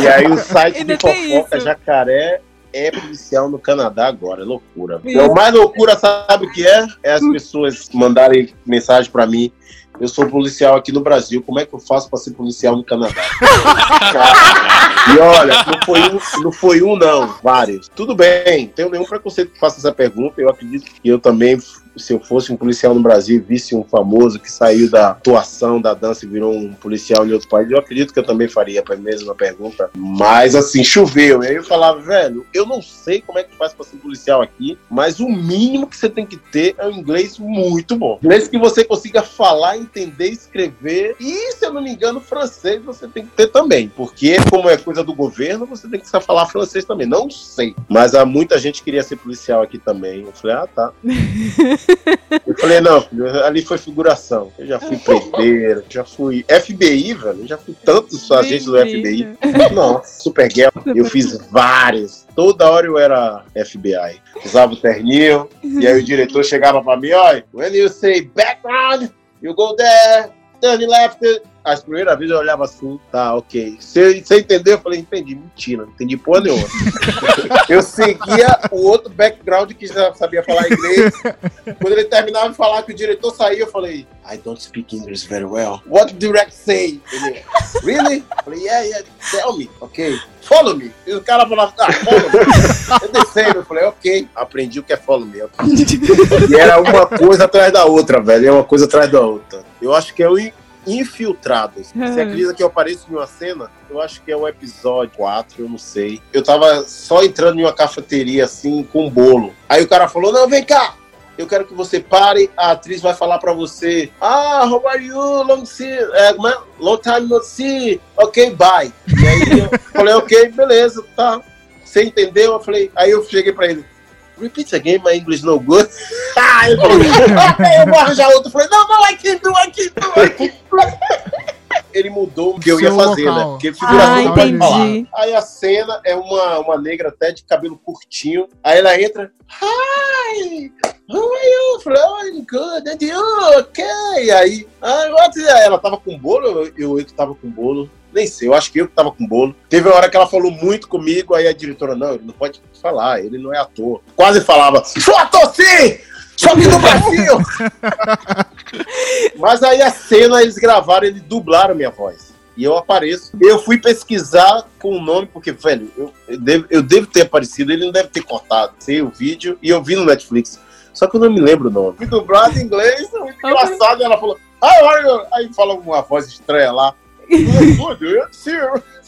E aí o site Ainda de fofoca isso. Jacaré é policial no Canadá agora, é loucura. Então, mais loucura, sabe o que é? É as pessoas mandarem mensagem pra mim. Eu sou policial aqui no Brasil, como é que eu faço pra ser policial no Canadá? (laughs) e olha, não foi, um, não foi um, não, vários. Tudo bem, tenho nenhum preconceito que faça essa pergunta. Eu acredito que eu também, se eu fosse um policial no Brasil e visse um famoso que saiu da atuação da dança e virou um policial em outro país, eu acredito que eu também faria a mesma pergunta. Mas assim, choveu. E aí eu falava, velho, eu não sei como é que faz pra ser policial aqui, mas o mínimo que você tem que ter é um inglês muito bom. Inglês que você consiga falar, entender, escrever. E, se eu não me engano, francês você tem que ter também. Porque, como é coisa do governo, você tem que saber falar francês também. Não sei. Mas há muita gente que queria ser policial aqui também. Eu falei, ah, tá. (laughs) Eu falei, não, filho, ali foi figuração. Eu já fui preteiro, já fui FBI, velho. Eu já fui tantos agentes do FBI. Nossa, Super Girl. Eu fiz vários. Toda hora eu era FBI. Usava o terninho. E aí o diretor chegava pra mim, olha, when you say background, you go there. turn left. As primeiras vezes eu olhava assim, tá, ok. Você, entendeu? Eu falei, entendi. Mentira, não entendi porra nenhuma. (laughs) eu seguia o outro background que já sabia falar inglês. Quando ele terminava de falar que o diretor saía, eu falei, I don't speak English very well. What do direct say? Ele, really? Eu falei, yeah, yeah, tell me. Ok. Follow me. E o cara falava, ah, follow me. Eu descei, eu falei, ok. Aprendi o que é follow me. (laughs) E era uma coisa atrás da outra, velho. É uma coisa atrás da outra. Eu acho que é o in- Infiltrados. Você acredita que eu apareço em uma cena? Eu acho que é o episódio 4, eu não sei. Eu tava só entrando em uma cafeteria assim, com um bolo. Aí o cara falou: Não, vem cá! Eu quero que você pare, a atriz vai falar pra você. Ah, how are you? Long, see, é? long time no see. Ok, bye. E aí eu falei, ok, beleza, tá. Você entendeu? Eu falei, aí eu cheguei pra ele. Repeat again, my English no good. (laughs) Ah, falou, ok, eu vou arranjar outro. Eu falei, não, não, I can do, I can do, I can do. Ele mudou o que eu ia fazer, né? local. Porque figuração Ah, não pode falar. entendi. Aí a cena é uma, uma negra até de cabelo curtinho. Aí ela entra. Hi! How are you? Eu falei, I'm good. And you? Ok. Aí, ah, what? ela tava com bolo, eu, eu, eu que tava com bolo. Nem sei, eu acho que eu que tava com bolo. Teve uma hora que ela falou muito comigo, aí a diretora, não, ele não pode falar, ele não é ator. Quase falava, sou ator sim! Só que no Brasil! (laughs) Mas aí a cena eles gravaram, eles dublaram minha voz. E eu apareço. Eu fui pesquisar com o nome, porque, velho, eu, eu devo, eu devo ter aparecido, ele não deve ter cortado. Sei o vídeo e eu vi no Netflix. Só que eu não me lembro o nome. Fui dublado em inglês, muito Ok. engraçado. Ela falou, ah, olha, aí fala uma voz estranha lá. (laughs) Good, you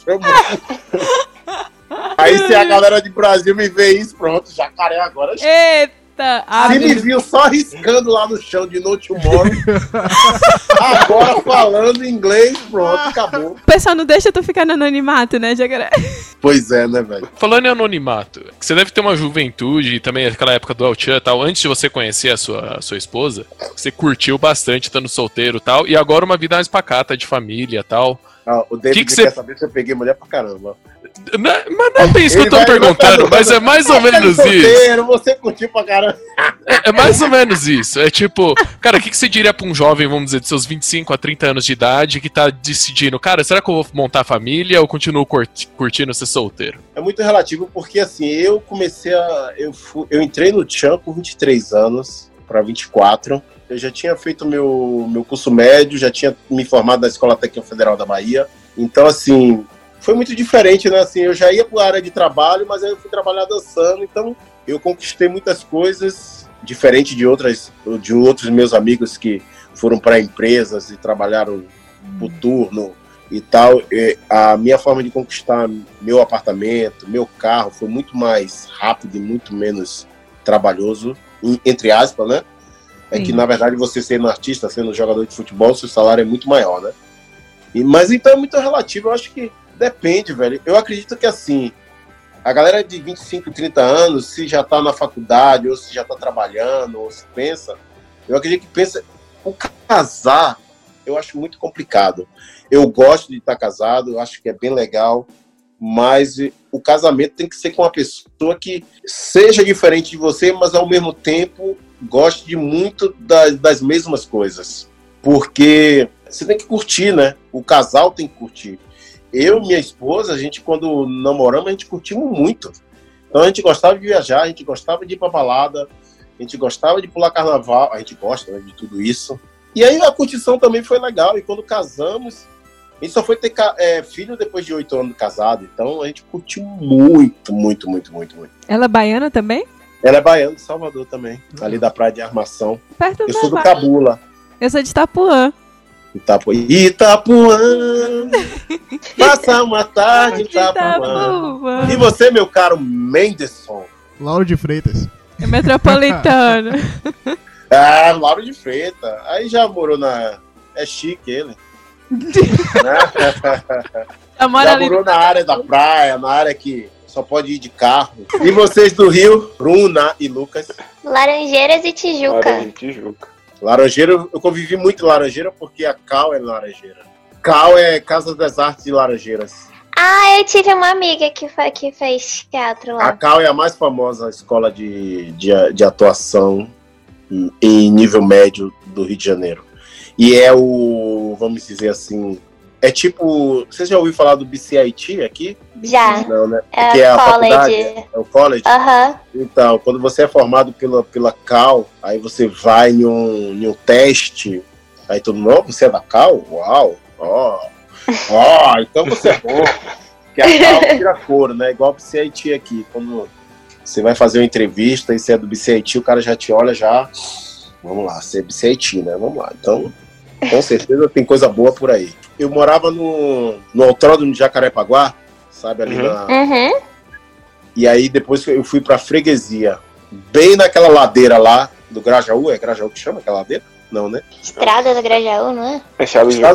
(laughs) Aí se a galera de Brasil me vê isso, pronto, jacaré agora. Eita! Se me viu só riscando lá no chão de No Tomorrow, (laughs) agora falando inglês, pronto, acabou. o pessoal não deixa tu ficar no anonimato, né, Jacaré? Pois é, né, velho? Falando em anonimato, você deve ter uma juventude e também aquela época do Altchan e tal, antes de você conhecer a sua, a sua esposa, você curtiu bastante estando solteiro e tal, e agora uma vida mais pacata de família e tal. Ah, o David Que que quer você- saber se eu peguei mulher pra caramba. Não- mas não é bem isso que eu tô perguntando, mas é mais ou menos isso. solteiro, Você curtiu pra caramba. É mais ou menos isso. É tipo, cara, o que, que você diria pra um jovem, vamos dizer, de seus 25 a 30 anos de idade, que tá decidindo, cara, será que eu vou montar família ou continuo curti- curtindo ser solteiro? É muito relativo porque, assim, eu comecei a... Eu, fu- eu entrei no Tchan com 23 anos pra 24. Eu já tinha feito meu, meu curso médio, já tinha me formado na Escola Técnica Federal da Bahia. Então, assim, foi muito diferente, né? Assim, eu já ia para a área de trabalho, mas aí eu fui trabalhar dançando. Então, eu conquistei muitas coisas, diferente de outras, de outros meus amigos que foram para empresas e trabalharam por turno e tal. E a minha forma de conquistar meu apartamento, meu carro, foi muito mais rápido e muito menos trabalhoso, entre aspas, né? É que, Sim. na verdade, você sendo artista, sendo jogador de futebol, seu salário é muito maior, né? E, mas então é muito relativo, eu acho que depende, velho. Eu acredito que assim, a galera de 25, 30 anos, se já tá na faculdade, ou se já tá trabalhando, ou se pensa, eu acredito que pensa. O casar, eu acho muito complicado. Eu gosto de estar casado, eu acho que é bem legal, mas o casamento tem que ser com uma pessoa que seja diferente de você, mas ao mesmo tempo goste de muito da- das mesmas coisas. Porque você tem que curtir, né? O casal tem que curtir. Eu e minha esposa, a gente, quando namoramos, a gente curtimos muito. Então a gente gostava de viajar, a gente gostava de ir pra balada, a gente gostava de pular carnaval, a gente gosta né, de tudo isso. E aí a curtição também foi legal. E quando casamos, a gente só foi ter é, filho depois de oito anos casado. Então a gente curtiu muito, muito, muito, muito, muito. Ela é baiana também? Ela é baiana de Salvador também, ali da Praia de Armação. Perto Eu sou do Bahia. Cabula. Eu sou de Itapuã. Itapu... Itapuã. (laughs) Passa uma tarde em Itapuã. E você, meu caro Menderson? Lauro de Freitas. É metropolitano. (laughs) Ah, Lauro de Freitas. Aí já morou na. É chique ele. (laughs) Né? Já morou na área da praia, na área que só pode ir de carro. E vocês do Rio, Bruna e Lucas. Laranjeiras e Tijuca. Hora de Tijuca. Laranjeira, eu convivi muito em Laranjeira porque a Cal é Laranjeira. Cal é Casa das Artes de Laranjeiras. Ah, eu tive uma amiga que, foi, que fez teatro A lá. Cal é a mais famosa escola de, de, de atuação em- em nível médio do Rio de Janeiro. E é o, vamos dizer assim, é tipo, você já ouviu falar do BCIT aqui? Já. Não, né? É que é a college. faculdade, é o college. Aham. Então, quando você é formado pela, pela Cal, aí você vai em um, em um teste, aí todo mundo, "Oh, você é da Cal? Uau! Ó, ó, então você é bom. Porque a Cal (laughs) tira couro, né? Igual o BCIT aqui. Quando você vai fazer uma entrevista e você é do BCIT, o cara já te olha já. Vamos lá, você é BCIT, né? Vamos lá. Então, com certeza tem coisa boa por aí. Eu morava no, no Autódromo de Jacarepaguá, sabe, ali Uhum. na, Uhum. e aí depois que eu fui pra freguesia, bem naquela ladeira lá do Grajaú, é Grajaú que chama aquela ladeira? Não, né? Estrada do Grajaú, não é?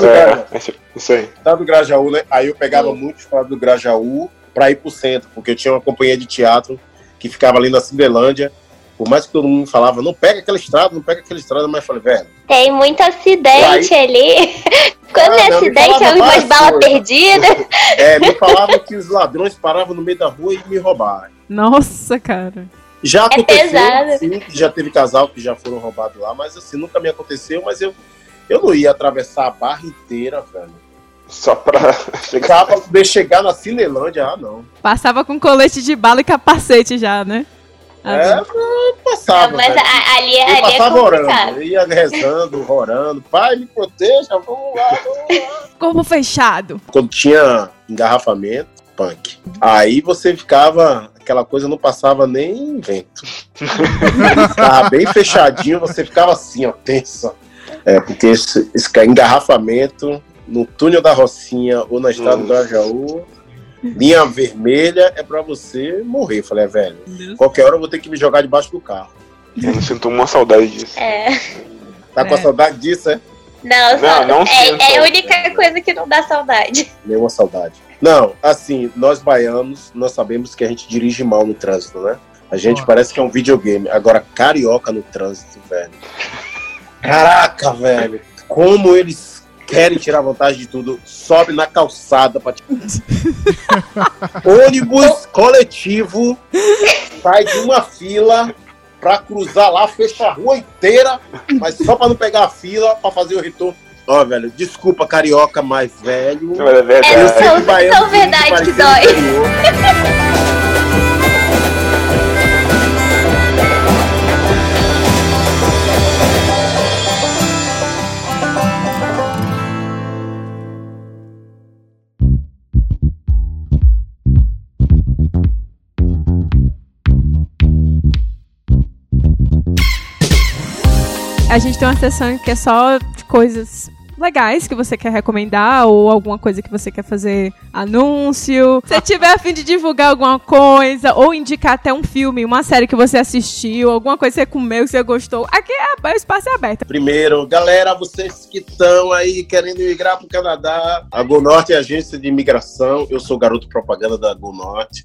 É, da- esse- Isso aí. Tá do Grajaú, né? Aí eu pegava Sim. muito estrada do Grajaú pra ir pro centro, porque eu tinha uma companhia de teatro que ficava ali na Cindelândia. Por mais que todo mundo falava, não pega aquela estrada, não pega aquela estrada, mas eu falei, velho, Tem muito acidente ali. (laughs) Quando Ah, é não, acidente, é umas balas perdidas. (laughs) é, me falavam que os ladrões paravam no meio da rua e me roubavam. Nossa, cara. Já É aconteceu, pesado. sim, que já teve casal que já foram roubados lá, mas assim, nunca me aconteceu, mas eu, eu não ia atravessar a barra inteira, velho. Só pra (laughs) chegar. Só pra poder chegar na Cinelândia, ah, não. Passava com colete de bala e capacete já, né? Ah, É, não passava. mas a- ali, eu ali é passava orando, complicado. eu ia rezando, orando, pai, me proteja, vamos lá, vamos lá. Corpo fechado. Quando tinha engarrafamento, punk. Aí você ficava, aquela coisa não passava nem vento. Ficava bem fechadinho, você ficava assim, ó, tensa. É, porque esse, esse engarrafamento no túnel da Rocinha ou na estrada do Grajaú, linha vermelha é pra você morrer. Eu falei, é, velho, qualquer hora eu vou ter que me jogar debaixo do carro. Eu não sinto uma saudade disso. É. Tá com É. a saudade disso, é? Não, Não, só- não é, é a única coisa que não dá saudade. Nenhuma saudade. Não, assim, nós baianos, nós sabemos que a gente dirige mal no trânsito, né? A gente Ó. parece que é um videogame. Agora, carioca no trânsito, velho. (laughs) Caraca, velho. Como eles querem tirar vantagem de tudo. Sobe na calçada pra te... (laughs) Ônibus coletivo sai de uma fila pra cruzar lá, fecha a rua inteira, mas só pra não pegar a fila pra fazer o retorno. Ó, velho, desculpa, carioca, mas velho. Não, é verdade. tão, baiano tão dirige verdade que dói. A gente tem uma sessão que é só de coisas legais que você quer recomendar ou alguma coisa que você quer fazer anúncio. Se tiver a fim de divulgar alguma coisa ou indicar até um filme, uma série que você assistiu, alguma coisa que você comeu, que você gostou, aqui é, o espaço é aberto. Primeiro, galera, vocês que estão aí querendo migrar para o Canadá, a Go Norte é agência de imigração. Eu sou garoto propaganda da Go Norte.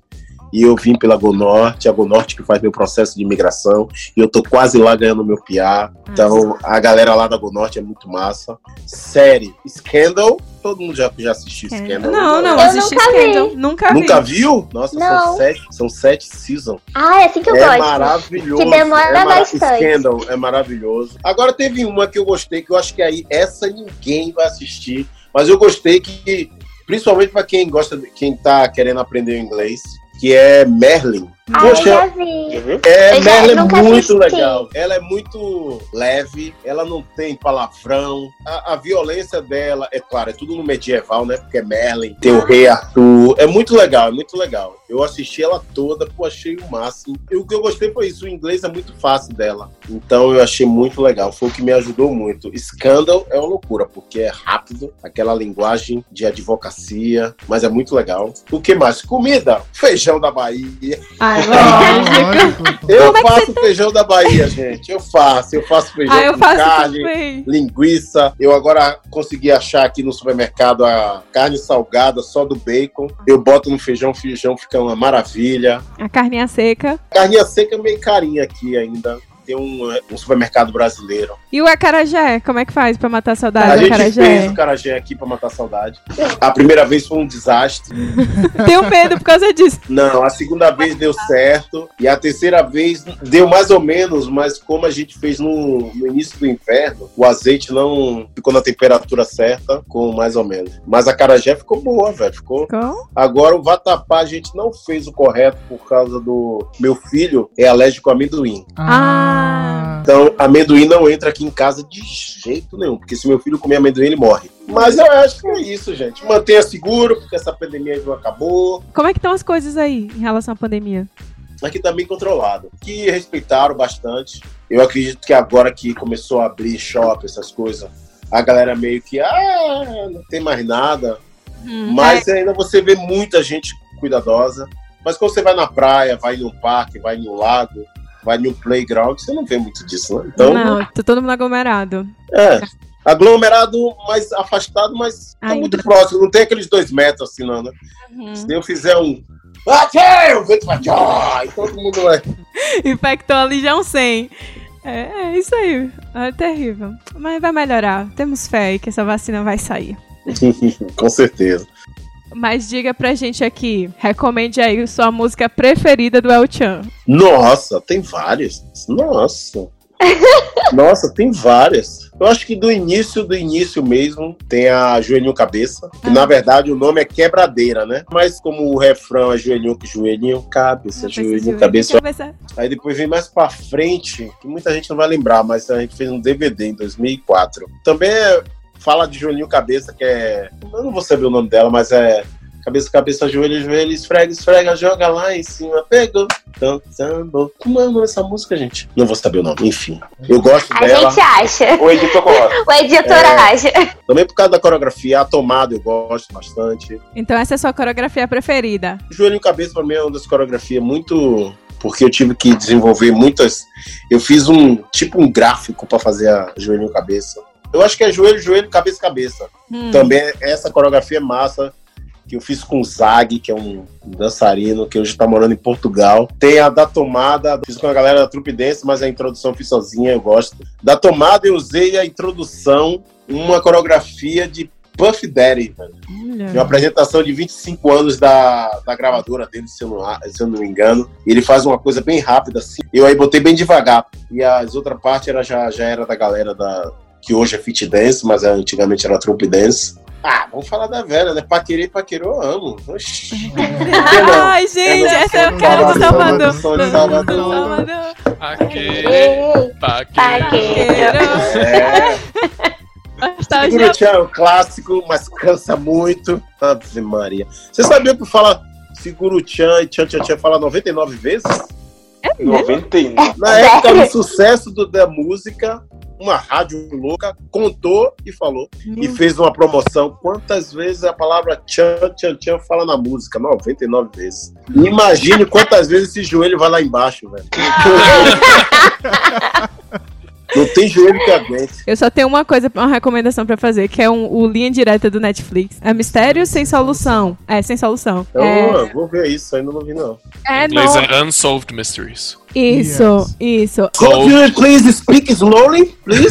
E eu vim pela Go Norte, a Go Norte que faz meu processo de imigração. E eu tô quase lá ganhando meu PA. Então, a galera lá da Go Norte é muito massa. Série, Scandal. Todo mundo já, já assistiu Scandal. Não, não, Eu assisti nunca vi. Scandal. Nunca vi. Nunca viu? Nossa, Não. são sete, são sete seasons. Ah, é assim que eu É gosto. maravilhoso. Que demora é. Scandal é maravilhoso. Agora teve uma que eu gostei, que eu acho que aí essa ninguém vai assistir. Mas eu gostei que, principalmente para quem gosta, de, quem tá querendo aprender o inglês, que é Merlin. Ah, eu Poxa, já Já vi. é, Eu já- Merlin é nunca muito assisti. legal. Ela é muito leve, ela não tem palavrão. A, a violência dela, é claro, é tudo no medieval, né? Porque é Merlin, tem o Rei Arthur. É muito legal, é muito legal. Eu assisti ela toda, pô, achei o máximo. E o que eu gostei foi isso, o inglês é muito fácil dela. Então eu achei muito legal, foi o que me ajudou muito. Scandal é uma loucura, porque é rápido, aquela linguagem de advocacia, mas é muito legal. O que mais? Comida, feijão da Bahia. Lógico. Lógico. Eu Como é faço feijão da Bahia, gente. Eu faço. Eu faço feijão Ah, eu com faço carne, também. linguiça. Eu agora consegui achar aqui no supermercado a carne salgada só do bacon. Eu boto no feijão, o feijão fica uma maravilha. A carninha seca. Carninha seca é meio carinha aqui ainda. Tem um, um supermercado brasileiro. E o acarajé, como é que faz pra matar a saudade a gente acarajé? fez o carajé aqui pra matar a saudade. A primeira vez foi um desastre. (laughs) Tenho medo por causa disso. Não, a segunda vez deu certo. E a terceira vez deu mais ou menos, mas como a gente fez no, no início do inverno, o azeite não ficou na temperatura certa, com mais ou menos. Mas a carajé ficou boa, velho. Ficou. Com? Agora o vatapá a gente não fez o correto por causa do meu filho é alérgico a amendoim. Ah. Então, amendoim não entra aqui em casa de jeito nenhum, porque se meu filho comer amendoim, ele morre. Mas eu acho que é isso, gente. Mantenha seguro, porque essa pandemia não acabou. Como é que estão as coisas aí em relação à pandemia? Aqui tá bem controlado. Que respeitaram bastante. Eu acredito que agora que começou a abrir shopping, essas coisas, a galera meio que, ah, não tem mais nada. Hum, Mas ainda você vê muita gente cuidadosa. Mas quando você vai na praia, vai num parque, vai num lago, vai num playground, você não vê muito disso, né? Então, Não, tá todo mundo aglomerado. é. Aglomerado mais afastado, mas tá muito próximo. Não tem aqueles dois metros assim, não, né? Uhum. Se eu fizer um. O vento vai. E todo mundo vai. (laughs) Infectou ali já um 100. É, é isso aí. É terrível. Mas vai melhorar. Temos fé aí que essa vacina vai sair. (laughs) Com certeza. Mas diga pra gente aqui, recomende aí sua música preferida do El Chan. Nossa, tem várias. Nossa. (laughs) Nossa, tem várias. Eu acho que do início, do início mesmo, tem a Joelhinho Cabeça. Que na verdade o nome é Quebradeira, né? Mas como o refrão é Joelhinho, Joelhinho, Cabeça, Joelhinho, Cabeça. cabeça. Aí depois vem mais pra frente, que muita gente não vai lembrar, mas a gente fez um DVD em 2004. Também é- fala de Joelhinho Cabeça, que é. Eu não vou saber o nome dela, mas é. Cabeça, cabeça, joelho, joelho, esfrega, esfrega, joga lá em cima, pegou. Samba. Como é o nome dessa música, gente? Não vou saber o nome, enfim. Eu gosto A dela. gente acha. O editor coloca. (laughs) O editor É. acha. Também por causa da coreografia, a tomada eu gosto bastante. Então essa é a sua coreografia preferida. Joelho em Cabeça pra mim é uma das coreografias muito. Porque eu tive que desenvolver muitas. Eu fiz um tipo um gráfico pra fazer a Joelho em Cabeça. Eu acho que é joelho, joelho, cabeça, cabeça. Hum. Também essa coreografia é massa. Que eu fiz com o Zag, que é um dançarino que hoje tá morando em Portugal. Tem a da tomada, fiz com a galera da Trupe Dance, mas a introdução eu fiz sozinha, eu gosto. Da tomada eu usei a introdução, uma coreografia de Puff Daddy, velho. Uma apresentação de 25 anos da, da gravadora dele, se eu, não, se eu não me engano. E ele faz uma coisa bem rápida, assim. Eu aí botei bem devagar. E as outras partes era, já, já era da galera da. Que hoje é Fit Dance, mas antigamente era Troupe Dance. Ah, vamos falar da velha, né? Paquerei e paquerou, eu amo. Oxi. (laughs) Ai, gente, não essa eu quero do falar Salvador. do Salvador. Salvador. Aquele Ei, paqueiro. Paqueiro. É, é um clássico, mas cansa muito. Ave Maria. Você sabia que fala Seguro Tchan e Tchan Tchan Tchan fala 99 vezes? 99. Na época do sucesso do- da música, uma rádio louca contou e falou. E fez uma promoção. Quantas vezes a palavra tchan, tchan, tchan fala na música? 99 vezes. Imagine quantas vezes esse joelho vai lá embaixo, velho. (laughs) (laughs) Não tem joelho que aguente. Eu só tenho uma coisa, uma recomendação pra fazer, que é um, o linha direta do Netflix. É Mistério sem solução. É, sem solução. Então, é, eu vou ver isso, ainda não vi, não. é Em inglês no... é Unsolved Mysteries. Isso, isso. Could you please speak slowly, please?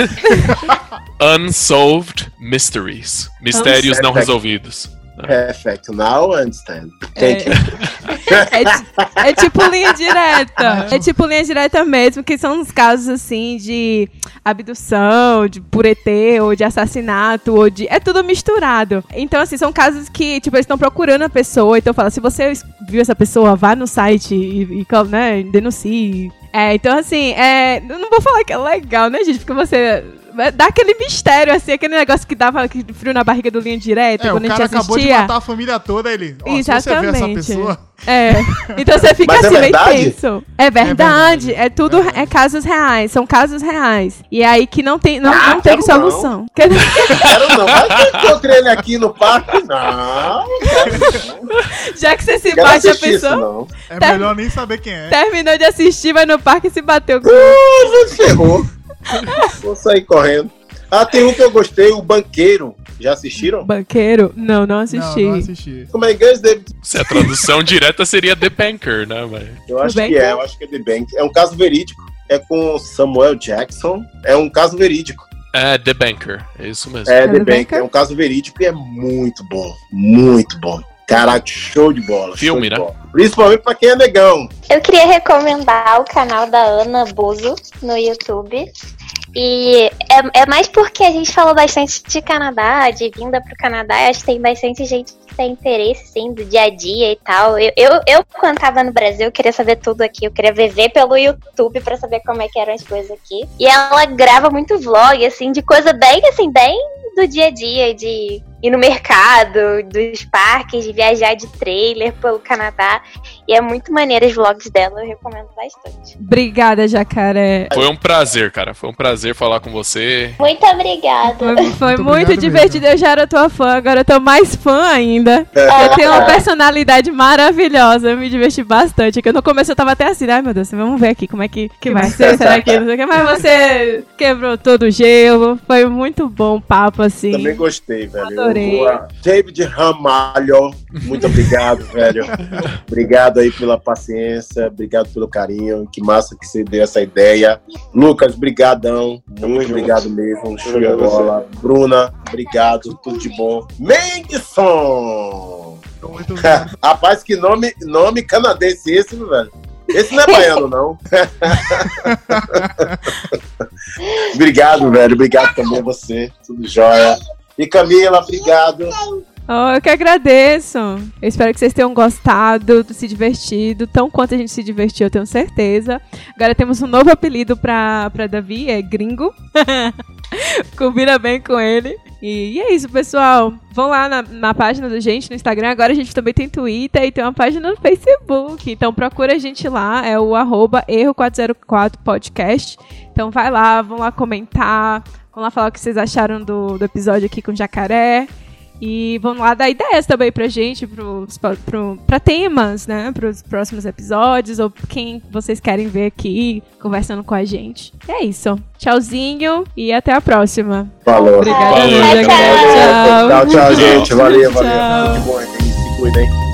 (laughs) Unsolved Mysteries. Mistérios não resolvidos. Perfect. Now I understand. Thank you. (laughs) É, ti- é tipo linha direta. É tipo linha direta mesmo, que são uns casos assim de abdução, de por ET, ou de assassinato, ou de. É tudo misturado. Então, assim, são casos que, tipo, eles estão procurando a pessoa. Então fala, se você viu essa pessoa, vá no site e, e né, denuncie. É, então assim, é, eu não vou falar que é legal, né, gente? Porque você. Dá aquele mistério, assim, aquele negócio que dava frio na barriga do linha direta É, o quando a cara gente acabou de assistia. matar a família toda, ele. Ó, se você vê essa Exatamente. pessoa. É. Então você fica Mas é assim, meio verdade? tenso. É verdade. É, tudo é casos reais. São casos reais. E aí que não tem, não, Ah, não teve quero não. solução. (laughs) Quero não, mas eu encontrei ele aqui no parque. Não, Já que você se quero bate a pessoa, não. É Tá. melhor nem saber quem é. terminou de assistir, vai no parque e se bateu Uh, ferrou. (laughs) Vou sair correndo. Ah, tem um que eu gostei, o Banqueiro. Já assistiram? banqueiro. Não, não assisti. Não, não assisti. Como é inglês, David? Se a tradução direta seria The Banker, né, velho? Eu acho que Banker? é, eu acho que é The Bank. É um caso verídico. é com Samuel Jackson. É um caso verídico. É, The Banker, é isso mesmo. É, É The The Bank. Banker? É um caso verídico e é muito bom. Muito bom. Caraca, show de bola. show Filme, de né? bola. Principalmente pra quem é negão. Eu queria recomendar o canal da Ana Buzo no YouTube. E é, é mais porque a gente falou bastante de Canadá, de vinda pro Canadá. e Acho que tem bastante gente que tem interesse, sim, do dia a dia e tal. Eu, eu, eu quando tava no Brasil, eu queria saber tudo aqui. Eu queria viver pelo YouTube pra saber como é que eram as coisas aqui. E ela grava muito vlog, assim, de coisa bem, assim, bem do dia a dia, de ir no mercado, dos parques, de viajar de trailer pelo Canadá. E é muito maneiro os vlogs dela, eu recomendo bastante. Obrigada, Jacaré. Foi um prazer, cara. Foi um prazer falar com você. Muito obrigada. Foi, foi Muito muito, divertido. Eu já era tua fã, agora eu tô mais fã ainda. É. Eu tenho uma personalidade maravilhosa. Eu me diverti bastante. Que no começo eu tava até assim, ai meu Deus, vamos ver aqui como é que, que vai ser. Será que não sei o que? Mas você quebrou todo o gelo. Foi muito bom o papo, assim. Também gostei, velho. Adorei. Vou- David Ramalho, muito obrigado, (laughs) velho. Obrigado aí pela paciência, obrigado pelo carinho. Que massa que você deu essa ideia. Lucas, brigadão. Muito obrigado mesmo. Show de bola. Bruna, obrigado. Tudo de bom. Muito obrigado. (laughs) Rapaz, que nome, nome canadense esse, velho. Esse não é baiano, não. (laughs) obrigado, velho. Obrigado também a você. Tudo jóia. E Camila, obrigado. Oh, eu que agradeço. Eu espero que vocês tenham gostado, se divertido, tão quanto a gente se divertiu, eu tenho certeza. Agora temos um novo apelido pra, pra Davi, é Gringo. (laughs) Combina bem com ele. E, e é isso, pessoal. Vão lá na, na página do gente no Instagram. Agora a gente também tem Twitter e tem uma página no Facebook. Então procura a gente lá, é o arroba erro404podcast. Então vai lá, vão lá comentar, vão lá falar o que vocês acharam do, do episódio aqui com o Jacaré. E vão lá dar ideias também pra gente, pros, pro, pra temas, né? Pros próximos episódios, ou quem vocês querem ver aqui conversando com a gente. É isso. Tchauzinho e até a próxima. Falou. Obrigada, Valeu. Tchau, Tchau, tchau, gente. Valeu, Tchau. valeu. Tudo de bom aí. Se cuida, hein?